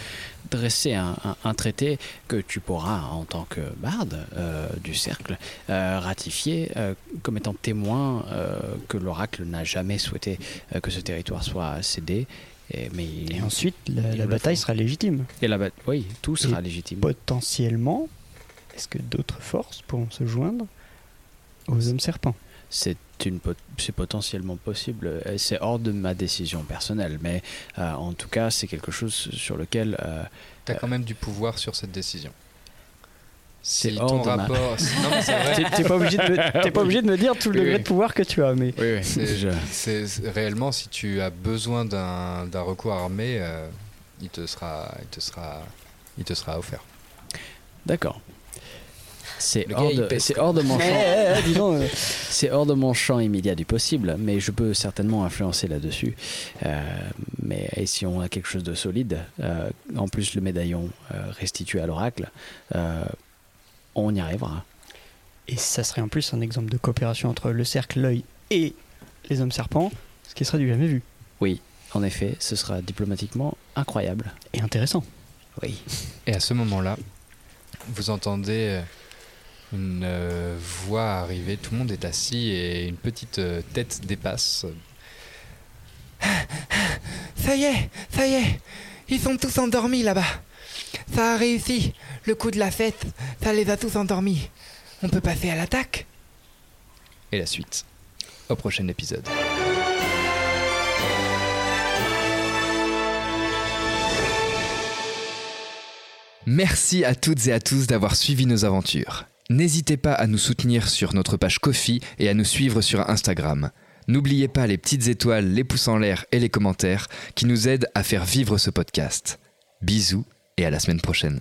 dresser un, un- un traité que tu pourras, en tant que barde euh, du cercle, euh, ratifier euh, comme étant témoin que l'oracle n'a jamais souhaité que ce territoire soit cédé. Et, mais Et ensuite, la, il la le bataille sera légitime. Et la oui, tout sera Et légitime. Potentiellement, est-ce que d'autres forces pourront se joindre aux hommes serpents? C'est une c'est potentiellement possible. Euh, C'est hors de ma décision personnelle, mais euh, en tout cas, c'est quelque chose sur lequel. euh, Tu as quand même du pouvoir sur cette décision. C'est Si hors ton de ma- rapport. Vrai. T'es pas, obligé de me- pas obligé de me dire tout le Oui, degré oui. de pouvoir que tu as, mais. C'est- Je- réellement, si tu as besoin d'un d'un recours armé, euh, il, te sera, il, te sera, il te sera offert. D'accord. C'est hors, de- hors mon champ. C'est hors de mon champ immédiat du possible, mais je peux certainement influencer là-dessus. Euh, mais et si on a quelque chose de solide, euh, en plus le médaillon euh, restitué à l'oracle, euh, on y arrivera. Et ça serait en plus un exemple de coopération entre le cercle, l'œil et les hommes serpents, ce qui serait du jamais vu. Oui, en effet, ce sera diplomatiquement incroyable. Et intéressant. Oui. Et à ce moment-là, vous entendez euh, une euh, voix arriver, tout le monde est assis et une petite euh, tête dépasse. Ça y est, ça y est, ils sont tous endormis là-bas. Ça a réussi, le coup de la fête, ça les a tous endormis. On peut passer à l'attaque Et la suite, au prochain épisode. Merci à toutes et à tous d'avoir suivi nos aventures. N'hésitez pas à nous soutenir sur notre page Kofi et à nous suivre sur Instagram. N'oubliez pas les petites étoiles, les pouces en l'air et les commentaires qui nous aident à faire vivre ce podcast. Bisous et à la semaine prochaine.